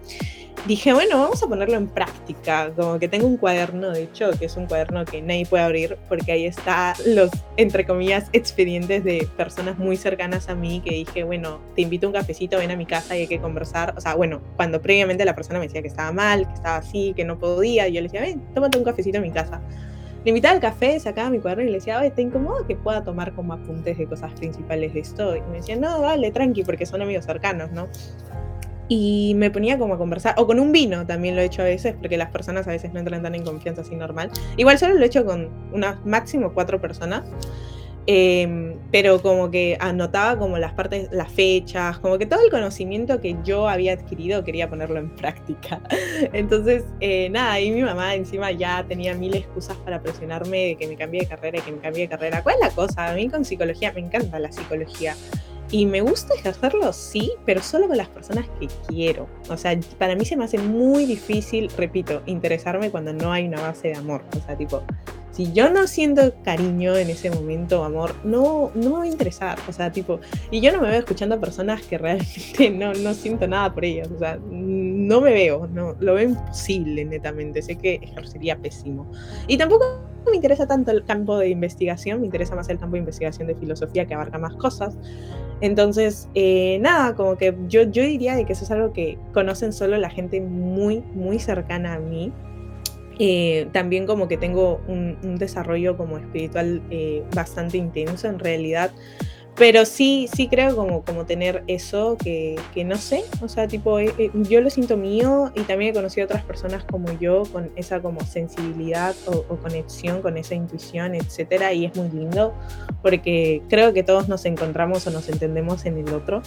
dije, bueno, vamos a ponerlo en práctica. Como que tengo un cuaderno, de hecho, que es un cuaderno que nadie puede abrir porque ahí está los, entre comillas, expedientes de personas muy cercanas a mí que dije, bueno, te invito a un cafecito, ven a mi casa y hay que conversar. O sea, bueno, cuando previamente la persona me decía que estaba mal, que estaba así, que no podía, yo le decía, ven, tómate un cafecito en mi casa. Le invitaba al café, sacaba mi cuaderno y le decía, oye, ¿te incomoda que pueda tomar como apuntes de cosas principales de esto? Y me decía, no, dale, tranqui, porque son amigos cercanos, ¿no? y me ponía como a conversar, o con un vino también lo he hecho a veces, porque las personas a veces no entran tan en confianza así normal. Igual solo lo he hecho con unas máximo cuatro personas, em, pero como que anotaba como las partes, las fechas, como que todo el conocimiento que yo había adquirido quería ponerlo en práctica. Entonces, eh, nada, y mi mamá encima ya tenía mil excusas para presionarme de que me cambie de carrera que me cambie de carrera. ¿Cuál es la cosa? A mí con psicología me encanta la psicología. Y me gusta ejercerlo, sí, pero solo con las personas que quiero. O sea, para mí se me hace muy difícil, repito, interesarme cuando no hay una base de amor. O sea, tipo, si yo no siento cariño en ese momento, amor, no, no me voy a interesar. O sea, tipo, y yo no me veo escuchando a personas que realmente no, no siento nada por ellas. O sea, no me veo, no, lo veo imposible, netamente. Sé que ejercería pésimo. Y tampoco me interesa tanto el campo de investigación, me interesa más el campo de investigación de filosofía que abarca más cosas. Entonces, eh, nada, como que yo, yo diría de que eso es algo que conocen solo la gente muy, muy cercana a mí. Eh, también como que tengo un, desarrollo como espiritual eh, bastante intenso en realidad. Pero sí, sí creo como, como tener eso que, que no sé, o sea, tipo, eh, eh, yo lo siento mío y también he conocido otras personas como yo con esa como sensibilidad o, conexión con esa intuición, etcétera, y es muy lindo porque creo que todos nos encontramos o nos entendemos en el otro.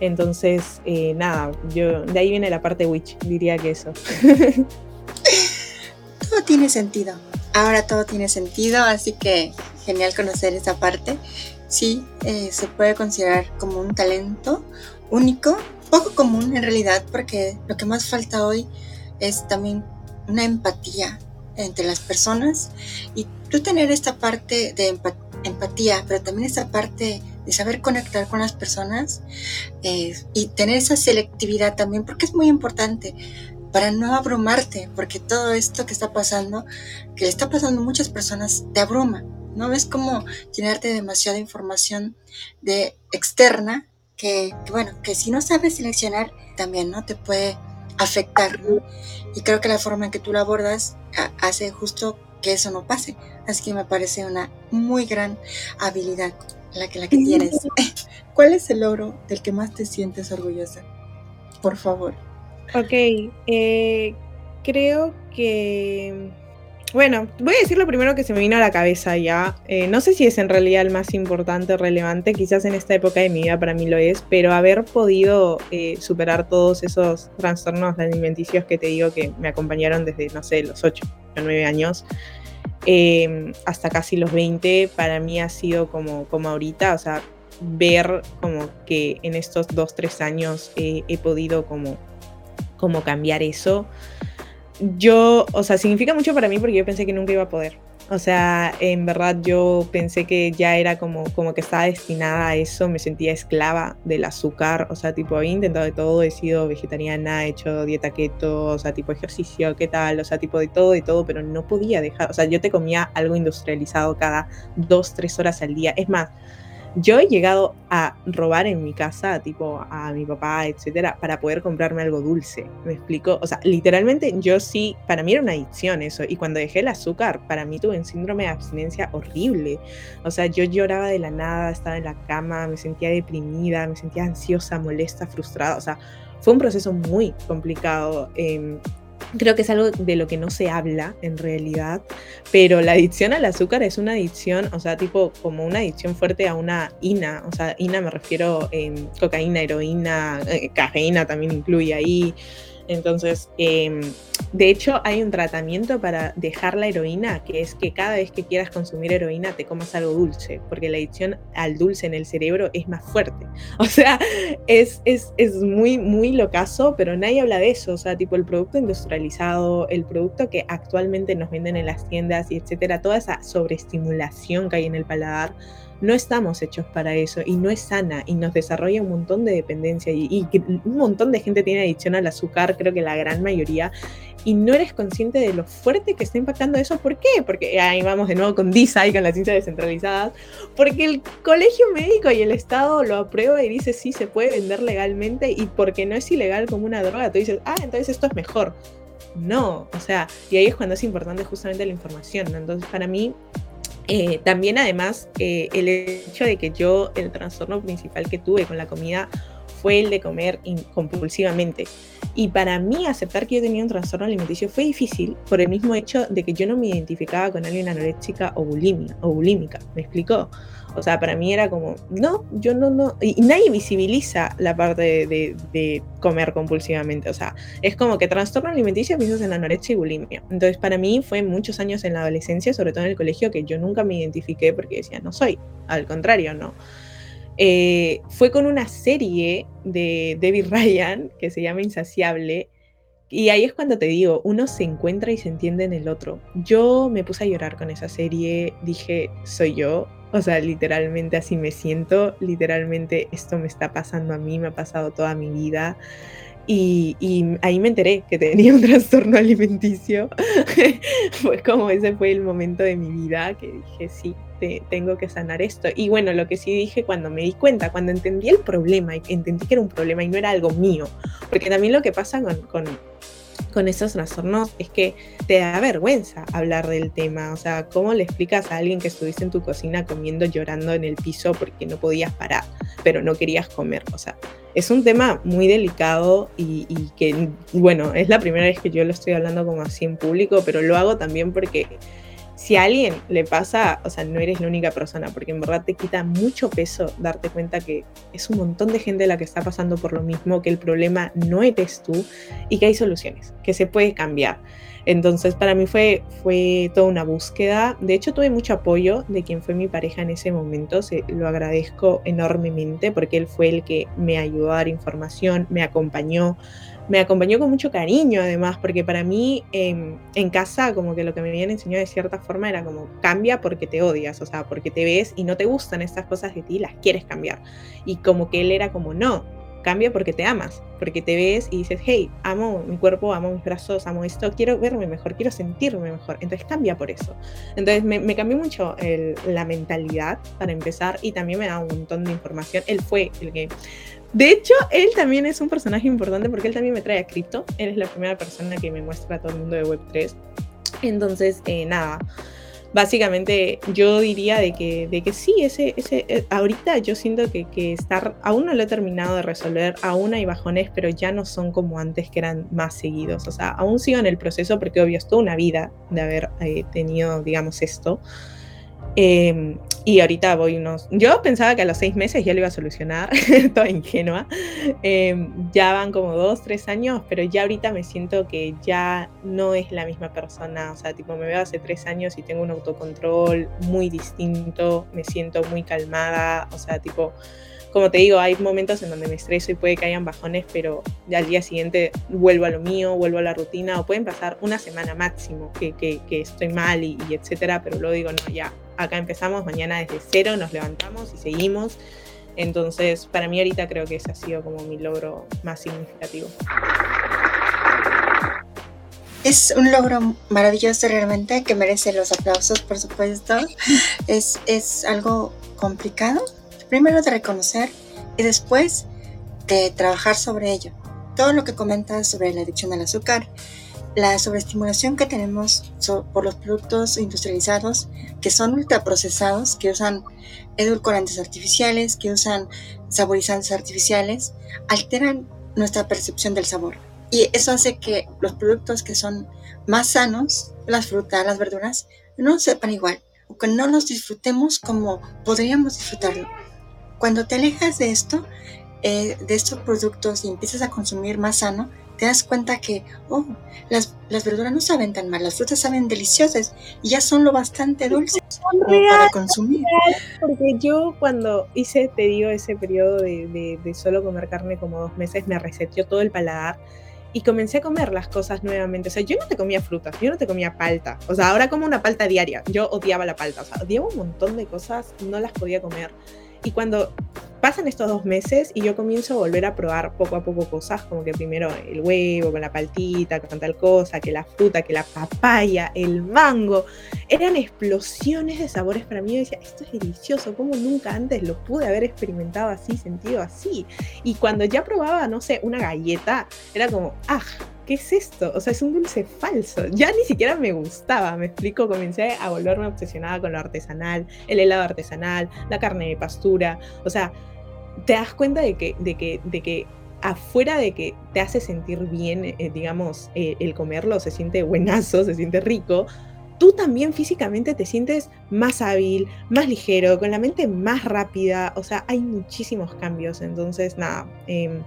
Entonces, eh, nada, yo de ahí viene la parte witch, diría que eso. todo tiene sentido. Ahora todo tiene sentido, así que genial conocer esa parte. Sí eh, se puede considerar como un talento único, poco común en realidad, porque lo que más falta hoy es también una empatía entre las personas. Y tú tener esta parte de empatía, pero también esta parte de saber conectar con las personas eh, y tener esa selectividad también, porque es muy importante para no abrumarte, porque todo esto que está pasando, que le está pasando a muchas personas, te abruma. ¿no? Es como llenarte demasiada información de externa que, bueno, que si no sabes seleccionar también, ¿no? Te puede afectar, Y creo que la forma en que tú lo abordas hace justo que eso no pase. Así que me parece una muy gran habilidad la que, la que tienes. ¿Cuál es el logro del que más te sientes orgullosa? Por favor. Ok, eh, creo que bueno, voy a decir lo primero que se me vino a la cabeza ya. Eh, no sé si es en realidad el más importante o relevante, quizás en esta época de mi vida para mí lo es, pero haber podido eh, superar todos esos trastornos alimenticios que te digo que me acompañaron desde, no sé, los 8 o 9 años em, hasta casi los 20, para mí ha sido como, como ahorita, o sea, ver como que en estos 2, 3 años he podido como, como cambiar eso yo, o sea, significa mucho para mí porque yo pensé que nunca iba a poder. O sea, en verdad yo pensé que ya era como, como que estaba destinada a eso, me sentía esclava del azúcar, o sea, tipo, había intentado de todo, he sido vegetariana, he hecho dieta keto, o sea, tipo ejercicio, qué tal, o sea, tipo de todo, de todo, pero no podía dejar, o sea, yo te comía algo industrializado cada dos, tres horas al día. Es más, yo he llegado a robar en mi casa, tipo a mi papá, etcétera, para poder comprarme algo dulce. ¿Me explico? O sea, literalmente yo sí, para mí era una adicción eso. Y cuando dejé el azúcar, para mí tuve un síndrome de abstinencia horrible. O sea, yo lloraba de la nada, estaba en la cama, me sentía deprimida, me sentía ansiosa, molesta, frustrada. O sea, fue un proceso muy complicado. Eh, Creo que es algo de lo que no se habla en realidad, pero la adicción al azúcar es una adicción, o sea, tipo como una adicción fuerte a una INA, o sea, INA me refiero cocaína, heroína, eh, cafeína también incluye ahí, entonces, em, de hecho, hay un tratamiento para dejar la heroína, que es que cada vez que quieras consumir heroína te comas algo dulce, porque la adicción al dulce en el cerebro es más fuerte. O sea, es, es, es muy, muy locazo, pero nadie habla de eso. O sea, tipo el producto industrializado, el producto que actualmente nos venden en las tiendas y etcétera, toda esa sobreestimulación que hay en el paladar no estamos hechos para eso y no es sana y nos desarrolla un montón de dependencia y, un montón de gente tiene adicción al azúcar, creo que la gran mayoría, y no eres consciente de lo fuerte que está impactando eso. ¿Por qué? Porque ahí vamos de nuevo con DISA y con la ciencia descentralizada, porque el colegio médico y el Estado lo aprueba y dice sí, se puede vender legalmente y porque no es ilegal como una droga, tú dices, ah, entonces esto es mejor. No, o sea, y ahí es cuando es importante justamente la información. Entonces, para mí, eh, también además eh, el hecho de que yo el trastorno principal que tuve con la comida fue el de comer compulsivamente. Y para mí aceptar que yo tenía un trastorno alimenticio fue difícil por el mismo hecho de que yo no me identificaba con alguien anoréxica o, bulímica, o bulímica. ¿Me explicó? O sea, para mí era como, no, yo no, no. Y, nadie visibiliza la parte de, comer compulsivamente. O sea, es como que trastorno alimenticio piensas en anorexia y bulimia. Entonces, para mí fue muchos años en la adolescencia, sobre todo en el colegio, que yo nunca me identifiqué porque decía, no soy. Al contrario, no. Eh, fue con una serie de Debbie Ryan que se llama Insaciable. Y ahí es cuando te digo, uno se encuentra y se entiende en el otro. Yo me puse a llorar con esa serie, dije, soy yo, o sea, literalmente así me siento, literalmente esto me está pasando a mí, me ha pasado toda mi vida. Y, ahí me enteré que tenía un trastorno alimenticio. fue como ese fue el momento de mi vida que dije, sí, tengo que sanar esto. Y bueno, lo que sí dije cuando me di cuenta, cuando entendí el problema, y entendí que era un problema y no era algo mío, porque también lo que pasa con con esos trastornos es que te da vergüenza hablar del tema. O sea, ¿cómo le explicas a alguien que estuviste en tu cocina comiendo, llorando en el piso porque no podías parar, pero no querías comer? O sea, es un tema muy delicado y, y que, bueno, es la primera vez que yo lo estoy hablando como así en público, pero lo hago también porque si a alguien le pasa, o sea, no eres la única persona, porque en verdad te quita mucho peso darte cuenta que es un montón de gente la que está pasando por lo mismo, que el problema no eres tú y que hay soluciones, que se puede cambiar. Entonces para mí fue, fue toda una búsqueda. De hecho tuve mucho apoyo de quien fue mi pareja en ese momento. Se, lo agradezco enormemente porque él fue el que me ayudó a dar información, me acompañó, me acompañó con mucho cariño además, porque para mí em, en casa como que lo que me habían enseñado de cierta forma era como cambia porque te odias, o sea, porque te ves y no te gustan estas cosas de ti, las quieres cambiar. Y como que él era como, no, cambia porque te amas, porque te ves y dices, hey, amo mi cuerpo, amo mis brazos, amo esto, quiero verme mejor, quiero sentirme mejor. Entonces cambia por eso. Entonces me, cambió mucho la mentalidad para empezar y también me da un montón de información. Él fue el que de hecho, él también es un personaje importante porque él también me trae a cripto. Él es la primera persona que me muestra a todo el mundo de Web3. Entonces, eh, nada, básicamente yo diría de que, de que sí, ese, ese, eh, ahorita yo siento que, que estar, aún no lo he terminado de resolver, aún hay bajones, pero ya no son como antes que eran más seguidos. O sea, aún sigo en el proceso porque obvio es toda una vida de haber eh, tenido, digamos, esto. Em, y ahorita voy unos... Yo pensaba que a los seis meses ya lo iba a solucionar, toda ingenua. Em, ya van como dos, tres años, pero ya ahorita me siento que ya no es la misma persona. O sea, tipo, me veo hace tres años y tengo un autocontrol muy distinto, me siento muy calmada. O sea, tipo, como te digo, hay momentos en donde me estreso y puede que hayan bajones, pero al día siguiente vuelvo a lo mío, vuelvo a la rutina, o pueden pasar una semana máximo que, estoy mal y, y etcétera, pero luego digo, no, ya, acá empezamos, mañana desde cero nos levantamos y seguimos. Entonces, para mí ahorita creo que ese ha sido como mi logro más significativo. Es un logro maravilloso realmente que merece los aplausos, por supuesto. Es, es algo complicado, primero de reconocer y después de trabajar sobre ello. Todo lo que comentas sobre la adicción al azúcar, la sobreestimulación que tenemos por los productos industrializados que son ultraprocesados, que usan edulcorantes artificiales, que usan saborizantes artificiales, alteran nuestra percepción del sabor. Y eso hace que los productos que son más sanos, las frutas, las verduras, no sepan igual, o que no los disfrutemos como podríamos disfrutarlo. Cuando te alejas de esto, eh, de estos productos y empiezas a consumir más sano, te das cuenta que, oh, las, las, verduras no saben tan mal, las frutas saben deliciosas y ya son lo bastante dulces para consumir. porque yo cuando hice, te digo, ese periodo de, de, de, solo comer carne como dos meses, me reseteó todo el paladar y comencé a comer las cosas nuevamente. O sea, yo no te comía frutas, yo no te comía palta. O sea, ahora como una palta diaria. Yo odiaba la palta, o sea, odiaba un montón de cosas, no las podía comer. Y cuando pasan estos dos meses y yo comienzo a volver a probar poco a poco cosas, como que primero el huevo con la paltita, con tal cosa, que la fruta, que la papaya, el mango, eran explosiones de sabores para mí. Yo decía, esto es delicioso, como nunca antes lo pude haber experimentado así, sentido así. Y cuando ya probaba, no sé, una galleta, era como, ah, ¿qué es esto? O sea, es un dulce falso. Ya ni siquiera me gustaba, me explico, comencé a volverme obsesionada con lo artesanal, el helado artesanal, la carne de pastura, o sea, te das cuenta de que, de que, de que afuera de que te hace sentir bien, eh, digamos, eh, el comerlo, se siente buenazo, se siente rico, tú también físicamente te sientes más hábil, más ligero, con la mente más rápida, o sea, hay muchísimos cambios, entonces nada. Eh,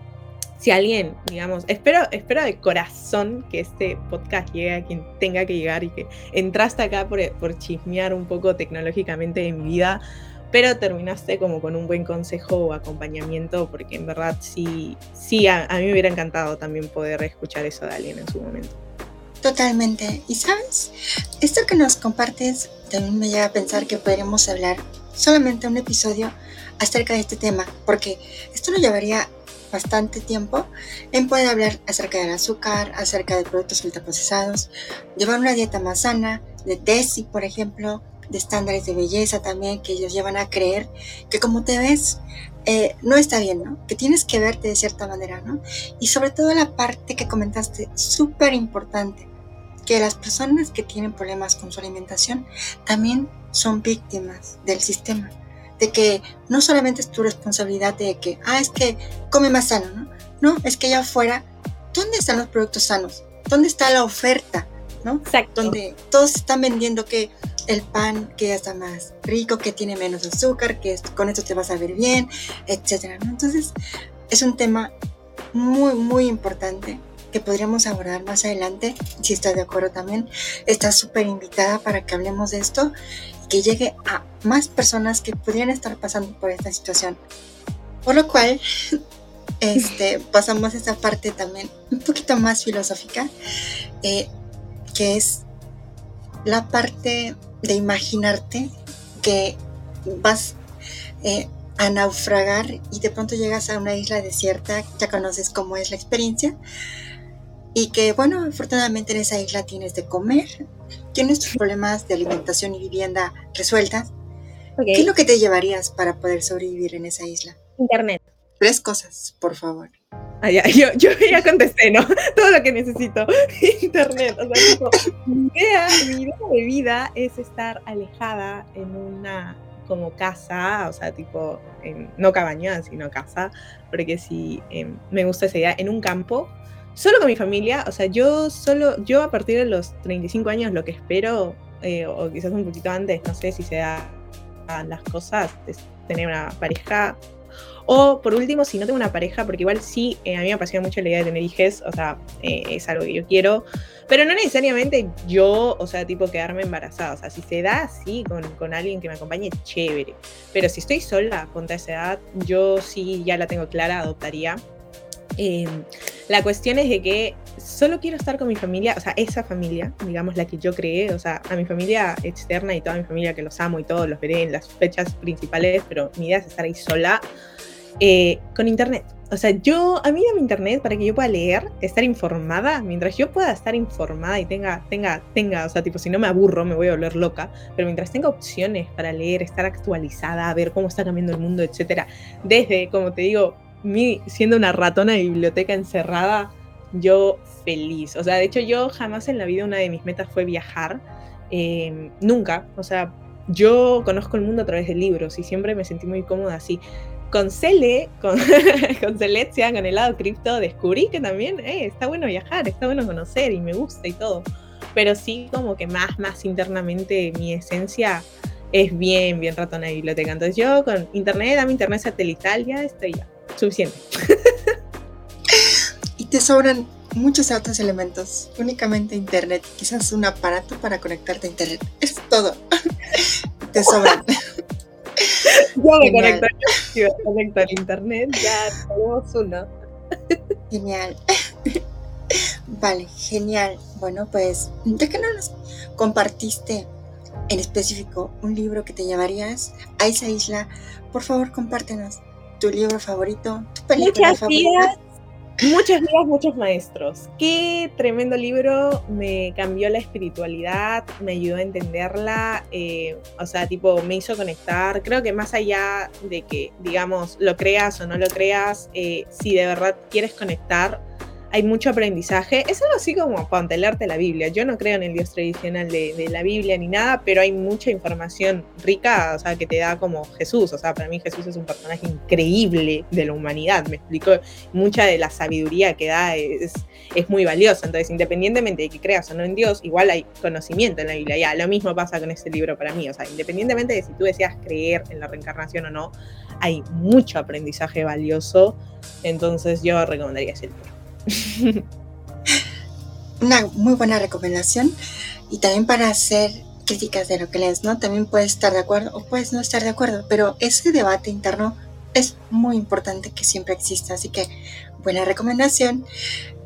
si alguien, digamos, espero, espero de corazón que este podcast llegue a quien tenga que llegar y que entraste acá por, por chismear un poco tecnológicamente en mi vida, pero terminaste como con un buen consejo o acompañamiento, porque en verdad sí, sí, a, a mí me hubiera encantado también poder escuchar eso de alguien en su momento. Totalmente. Y sabes, esto que nos compartes también me lleva a pensar que podríamos hablar solamente un episodio acerca de este tema, porque esto nos llevaría bastante tiempo en poder hablar acerca del azúcar, acerca de productos ultraprocesados, llevar una dieta más sana, de DESI, por ejemplo, de estándares de belleza también, que ellos llevan a creer que como te ves, eh, no está bien, ¿no? Que tienes que verte de cierta manera, ¿no? Y sobre todo la parte que comentaste, súper importante, que las personas que tienen problemas con su alimentación también son víctimas del sistema de que no solamente es tu responsabilidad de que, ah, es que come más sano, ¿no? No, es que allá afuera, ¿dónde están los productos sanos? ¿Dónde está la oferta? ¿no? Exacto. Donde todos están vendiendo que el pan que ya está más rico, que tiene menos azúcar, que con esto te vas a ver bien, etcétera, ¿no? Entonces, es un tema muy, muy importante que podríamos abordar más adelante, si estás de acuerdo también. Estás súper invitada para que hablemos de esto que llegue a más personas que pudieran estar pasando por esta situación. Por lo cual, este, pasamos a esta parte también un poquito más filosófica, eh, que es la parte de imaginarte que vas eh, a naufragar y de pronto llegas a una isla desierta, ya conoces cómo es la experiencia, y que bueno, afortunadamente en esa isla tienes de comer, tienes tus problemas de alimentación y vivienda resueltas. Okay. ¿Qué es lo que te llevarías para poder sobrevivir en esa isla? Internet. Tres cosas, por favor. Ah, ya, yo, yo ya contesté, ¿no? Todo lo que necesito. Internet. O sea, tipo, mi idea, mi idea de vida es estar alejada en una como casa, o sea, tipo, en, no cabaña, sino casa, porque si em, me gusta esa idea, en un campo, solo con mi familia, o sea, yo solo, yo a partir de los 35 años lo que espero, eh, o quizás un poquito antes, no sé si se dan las cosas, es tener una pareja o por último, si no tengo una pareja, porque igual sí, eh, a mí me apasiona mucho la idea de tener hijos, o sea, eh, es algo que yo quiero, pero no necesariamente yo, o sea, tipo quedarme embarazada, o sea, si se da así con, con alguien que me acompañe, chévere, pero si estoy sola con esa edad, yo sí ya la tengo clara, adoptaría. Em, la cuestión es de que solo quiero estar con mi familia, o sea, esa familia, digamos, la que yo creé, o sea, a mi familia externa y toda mi familia que los amo y todos los veré en las fechas principales, pero mi idea es estar ahí sola eh, con internet. O sea, yo, a mí dame internet para que yo pueda leer, estar informada, mientras yo pueda estar informada y tenga, tenga, tenga, o sea, tipo, si no me aburro, me voy a volver loca, pero mientras tenga opciones para leer, estar actualizada, ver cómo está cambiando el mundo, etcétera, desde, como te digo, mi, siendo una ratona de biblioteca encerrada, yo feliz. O sea, de hecho, yo jamás en la vida una de mis metas fue viajar, em, nunca, o sea, yo conozco el mundo a través de libros y siempre me sentí muy cómoda así con Cele, con, con Celestia, con el lado cripto, descubrí que también eh, está bueno viajar, está bueno conocer y me gusta y todo. Pero sí, como que más, más internamente mi esencia es bien, bien ratona de biblioteca. Entonces yo con internet, dame internet satelital, ya estoy suficiente. y te sobran muchos otros elementos, únicamente internet, quizás un aparato para conectarte a internet. Es todo. te sobran. Ya me conecto, conecto al internet, ya tenemos uno. Genial. Vale, genial. Bueno, pues, ya que no nos compartiste en específico un libro que te llevarías a esa isla, por favor compártenos tu libro favorito, tu película favorita. Muchos días, muchos maestros. Qué tremendo libro, me cambió la espiritualidad, me ayudó a entenderla, eh, o sea, tipo, me hizo conectar. Creo que más allá de que, digamos, lo creas o no lo creas, eh, si de verdad quieres conectar, hay mucho aprendizaje. Es algo así como pantelarte la Biblia. Yo no creo en el Dios tradicional de, la Biblia ni nada, pero hay mucha información rica, o sea, que te da como Jesús. O sea, para mí Jesús es un personaje increíble de la humanidad. Me explico, mucha de la sabiduría que da es, es muy valiosa. Entonces, independientemente de que creas o no en Dios, igual hay conocimiento en la Biblia. Ya, lo mismo pasa con este libro para mí. O sea, independientemente de si tú deseas creer en la reencarnación o no, hay mucho aprendizaje valioso. Entonces, yo recomendaría ese libro. Una muy buena recomendación y también para hacer críticas de lo que lees, ¿no? También puedes estar de acuerdo o puedes no estar de acuerdo, pero ese debate interno es muy importante que siempre exista, así que buena recomendación.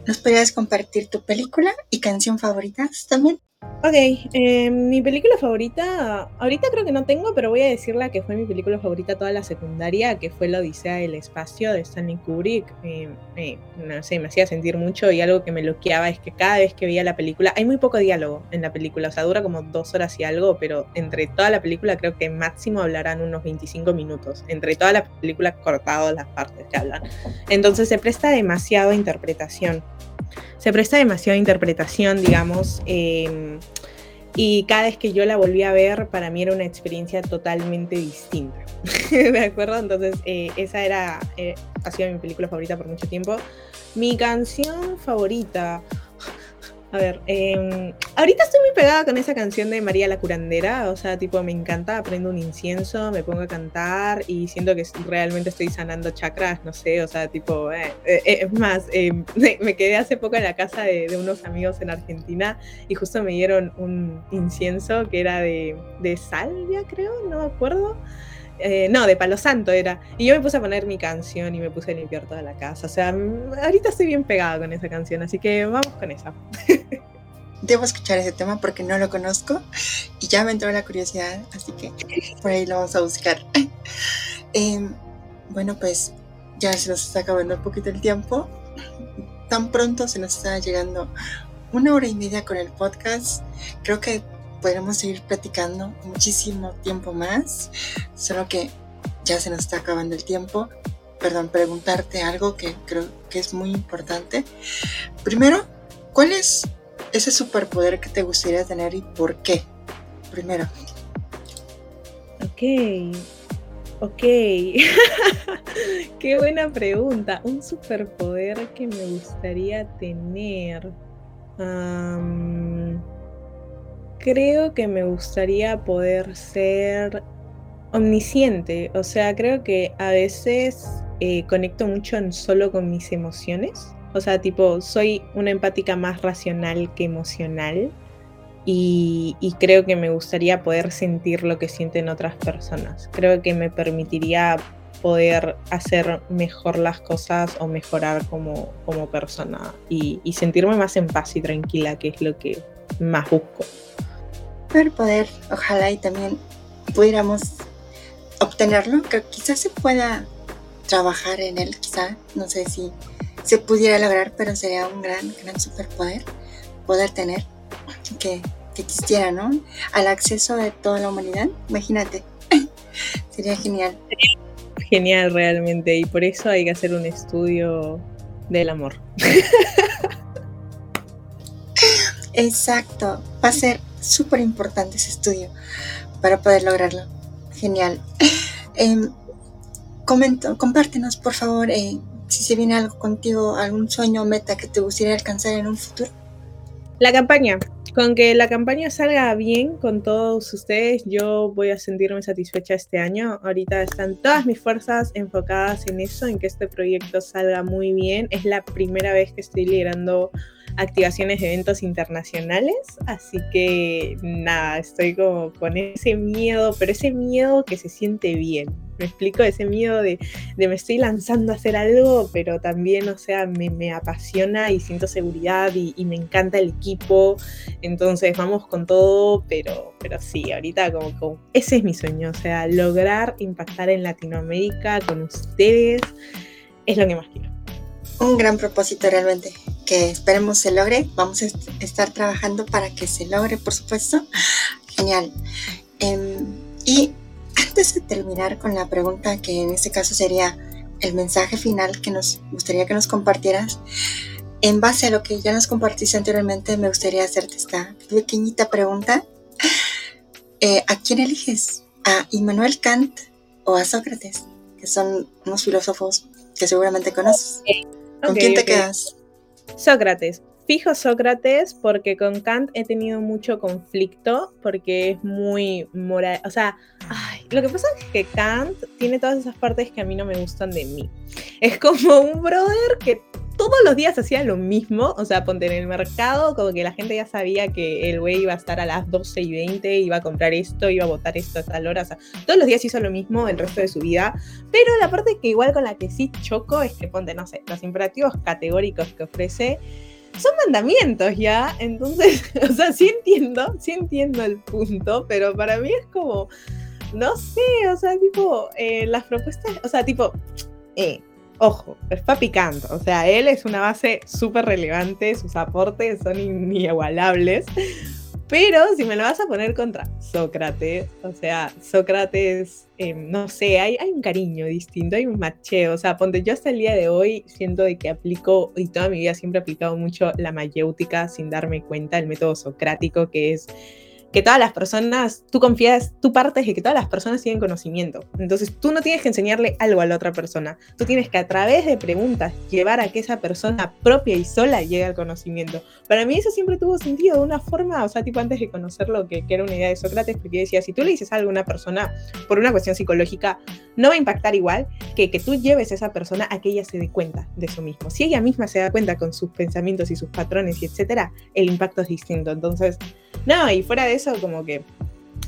¿Nos podrías compartir tu película y canción favoritas también? Ok, eh, mi película favorita, ahorita creo que no tengo, pero voy a decir la que fue mi película favorita toda la secundaria, que fue La Odisea del Espacio de Stanley Kubrick. No sé, me hacía sentir mucho y algo que me bloqueaba es que cada vez que veía la película, hay muy poco diálogo en la película, o sea, dura como dos horas y algo, pero entre toda la película creo que máximo hablarán unos 25 minutos, entre toda la película cortados las partes que hablan. Entonces se presta demasiado interpretación se presta demasiada interpretación, digamos, em, y cada vez que yo la volví a ver, para mí era una experiencia totalmente distinta. ¿De acuerdo? Entonces, eh, esa era, eh, ha sido mi película favorita por mucho tiempo. Mi canción favorita, a ver, em, ahorita estoy muy pegada con esa canción de María la Curandera, o sea, tipo, me encanta, aprendo un incienso, me pongo a cantar y siento que realmente estoy sanando chakras, no sé, o sea, tipo, eh, eh, eh, es más, em, me quedé hace poco en la casa de, unos amigos en Argentina y justo me dieron un incienso que era de, de salvia, creo, no me acuerdo. Eh, no, de Palo Santo era. Y yo me puse a poner mi canción y me puse a limpiar toda la casa. O sea, ahorita estoy bien pegada con esa canción, así que vamos con esa. Debo escuchar ese tema porque no lo conozco y ya me entró la curiosidad, así que por ahí lo vamos a buscar. Em, bueno, pues ya se nos está acabando un poquito el tiempo. Tan pronto se nos está llegando una hora y media con el podcast. Creo que podremos seguir platicando muchísimo tiempo más, solo que ya se nos está acabando el tiempo. perdón, preguntarte algo que creo que es muy importante. Primero, ¿cuál es ese superpoder que te gustaría tener y por qué? Primero. Ok, ok. Qué buena pregunta. Un superpoder que me gustaría tener. Creo que me gustaría poder ser omnisciente. O sea, creo que a veces eh, conecto mucho solo con mis emociones. O sea, tipo, soy una empática más racional que emocional. Y, creo que me gustaría poder sentir lo que sienten otras personas. Creo que me permitiría poder hacer mejor las cosas o mejorar como, como persona y, y sentirme más en paz y tranquila, que es lo que más busco. Poder, poder, ojalá y también pudiéramos obtenerlo, que quizás se pueda trabajar en él, quizá, no sé si se pudiera lograr, pero sería un gran, gran superpoder poder tener que, que existiera, ¿no? Al acceso de toda la humanidad, imagínate, sería genial. Genial realmente, y por eso hay que hacer un estudio del amor. Exacto, va a ser súper importante ese estudio para poder lograrlo. Genial. Eh, comento, compártenos, por favor, eh, si se viene algo contigo, algún sueño o meta que te gustaría alcanzar en un futuro. La campaña. Con que la campaña salga bien con todos ustedes, yo voy a sentirme satisfecha este año. Ahorita están todas mis fuerzas enfocadas en eso, en que este proyecto salga muy bien. Es la primera vez que estoy liderando activaciones de eventos internacionales, así que nada, estoy como con ese miedo, pero ese miedo que se siente bien. Me explico, ese miedo de, me estoy lanzando a hacer algo, pero también, o sea, me, apasiona y siento seguridad y, me encanta el equipo. Entonces vamos con todo, pero, pero sí, ahorita como, como ese es mi sueño, o sea, lograr impactar en Latinoamérica con ustedes es lo que más quiero. Un gran propósito realmente que esperemos se logre. Vamos a estar trabajando para que se logre, por supuesto. Genial. Em, y antes de terminar con la pregunta, que en este caso sería el mensaje final que nos gustaría que nos compartieras, en base a lo que ya nos compartiste anteriormente, me gustaría hacerte esta pequeñita pregunta. Eh, ¿A quién eliges? ¿A Immanuel Kant o a Sócrates? Que son unos filósofos que seguramente conoces. ¿Con quién te quedas? Sócrates. Fijo Sócrates porque con Kant he tenido mucho conflicto porque es muy moral. O sea, lo que pasa es que Kant tiene todas esas partes que a mí no me gustan de mí. Es como un brother que todos los días hacía lo mismo, o sea, ponte en el mercado, como que la gente ya sabía que el güey iba a estar a las 12 y 20, iba a comprar esto, iba a votar esto a tal hora, o sea, todos los días hizo lo mismo el resto de su vida, pero la parte que igual con la que sí choco es que, ponte, no sé, los imperativos categóricos que ofrece son mandamientos ya, entonces, o sea, sí entiendo, sí entiendo el punto, pero para mí es como, no sé, o sea, tipo, eh, las propuestas, o sea, tipo, eh, ojo, es picante, o sea, él es una base súper relevante, sus aportes son inigualables, pero si me lo vas a poner contra Sócrates, o sea, Sócrates, em, no sé, hay, hay, un cariño distinto, hay un macheo, o sea, ponte, yo hasta el día de hoy siento de que aplico, y toda mi vida siempre he aplicado mucho la mayéutica sin darme cuenta, el método socrático, que es que todas las personas, tú confías, tú partes de que todas las personas tienen conocimiento. Entonces tú no tienes que enseñarle algo a la otra persona. Tú tienes que a través de preguntas llevar a que esa persona propia y sola llegue al conocimiento. Para mí eso siempre tuvo sentido de una forma, o sea, tipo antes de conocerlo, que, que era una idea de Sócrates, porque decía, si tú le dices algo a una persona por una cuestión psicológica, no va a impactar igual que que tú lleves a esa persona a que ella se dé cuenta de eso mismo. Si ella misma se da cuenta con sus pensamientos y sus patrones y etcétera, el impacto es distinto. Entonces, no, y fuera de eso, como que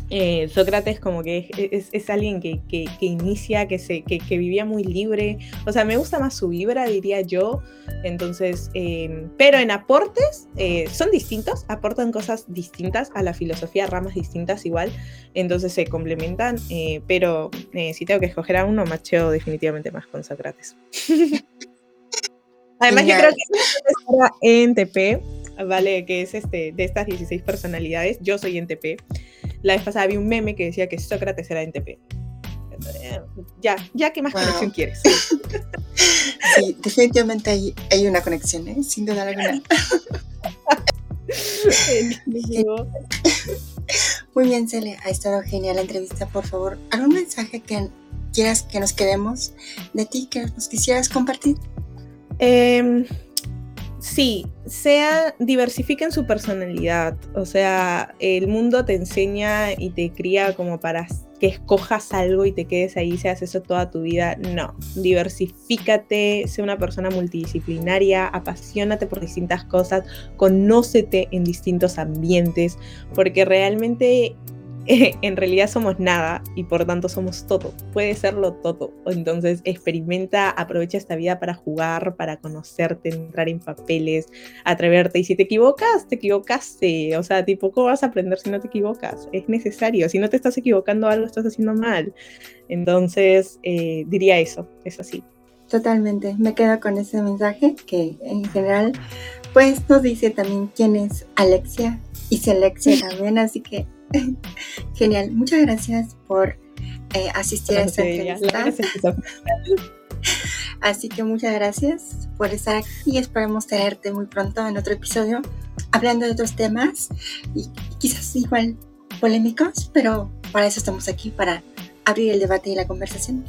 eh, Sócrates como que es, alguien que, inicia, que, se, que, vivía muy libre. O sea, me gusta más su vibra, diría yo. Entonces, em, pero en aportes eh, son distintos, aportan cosas distintas a la filosofía, ramas distintas igual. Entonces se complementan, eh, pero si tengo que escoger a uno, macheo definitivamente más con Sócrates. Además, yo creo que en TP ¿vale? Que es este, de estas 16 personalidades, yo soy NTP. La vez pasada vi un meme que decía que Sócrates era NTP. ya, ya, ¿qué más conexión quieres? Sí, definitivamente hay, hay una conexión, ¿eh? sin duda alguna. Muy bien, Celia, ha estado genial la entrevista. Por favor, ¿algún mensaje que quieras que nos quedemos de ti, que nos quisieras compartir? Eh, Sí, sea, diversifiquen su personalidad. O sea, el mundo te enseña y te cría como para que escojas algo y te quedes ahí, seas eso toda tu vida. No, diversifícate, sé una persona multidisciplinaria, apasionate por distintas cosas, conócete en distintos ambientes, porque realmente en realidad somos nada y por tanto somos todo. Puede serlo todo. Entonces experimenta, aprovecha esta vida para jugar, para conocerte, entrar en papeles, atreverte. Y si te equivocas, te equivocaste. O sea, tipo, ¿cómo vas a aprender si no te equivocas? Es necesario. Si no te estás equivocando algo, estás haciendo mal. Entonces, eh, diría eso, es así. Totalmente, me quedo con ese mensaje que en general pues nos dice también quién es Alexia y si Alexia también, así que Genial, muchas gracias por eh, asistir a esta entrevista. Así que muchas gracias por estar aquí y esperemos tenerte muy pronto en otro episodio hablando de otros temas y quizás igual polémicos, pero para eso estamos aquí, para abrir el debate y la conversación.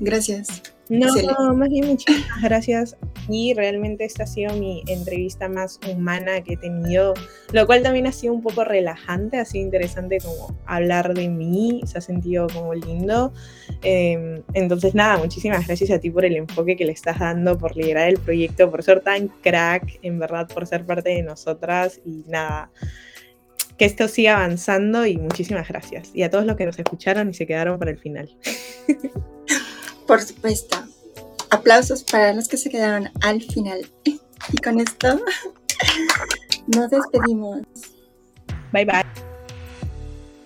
Gracias. No, más bien muchísimas gracias. Y realmente esta ha sido mi entrevista más humana que he tenido, lo cual también ha sido un poco relajante, ha sido interesante como hablar de mí, se ha sentido como lindo. Em, entonces nada, muchísimas gracias a ti por el enfoque que le estás dando, por liderar el proyecto, por ser tan crack, en verdad, por ser parte de nosotras y nada que esto siga avanzando y muchísimas gracias. Y a todos los que nos escucharon y se quedaron para el final. Por supuesto. Aplausos para los que se quedaron al final. Y con esto nos despedimos. Bye bye.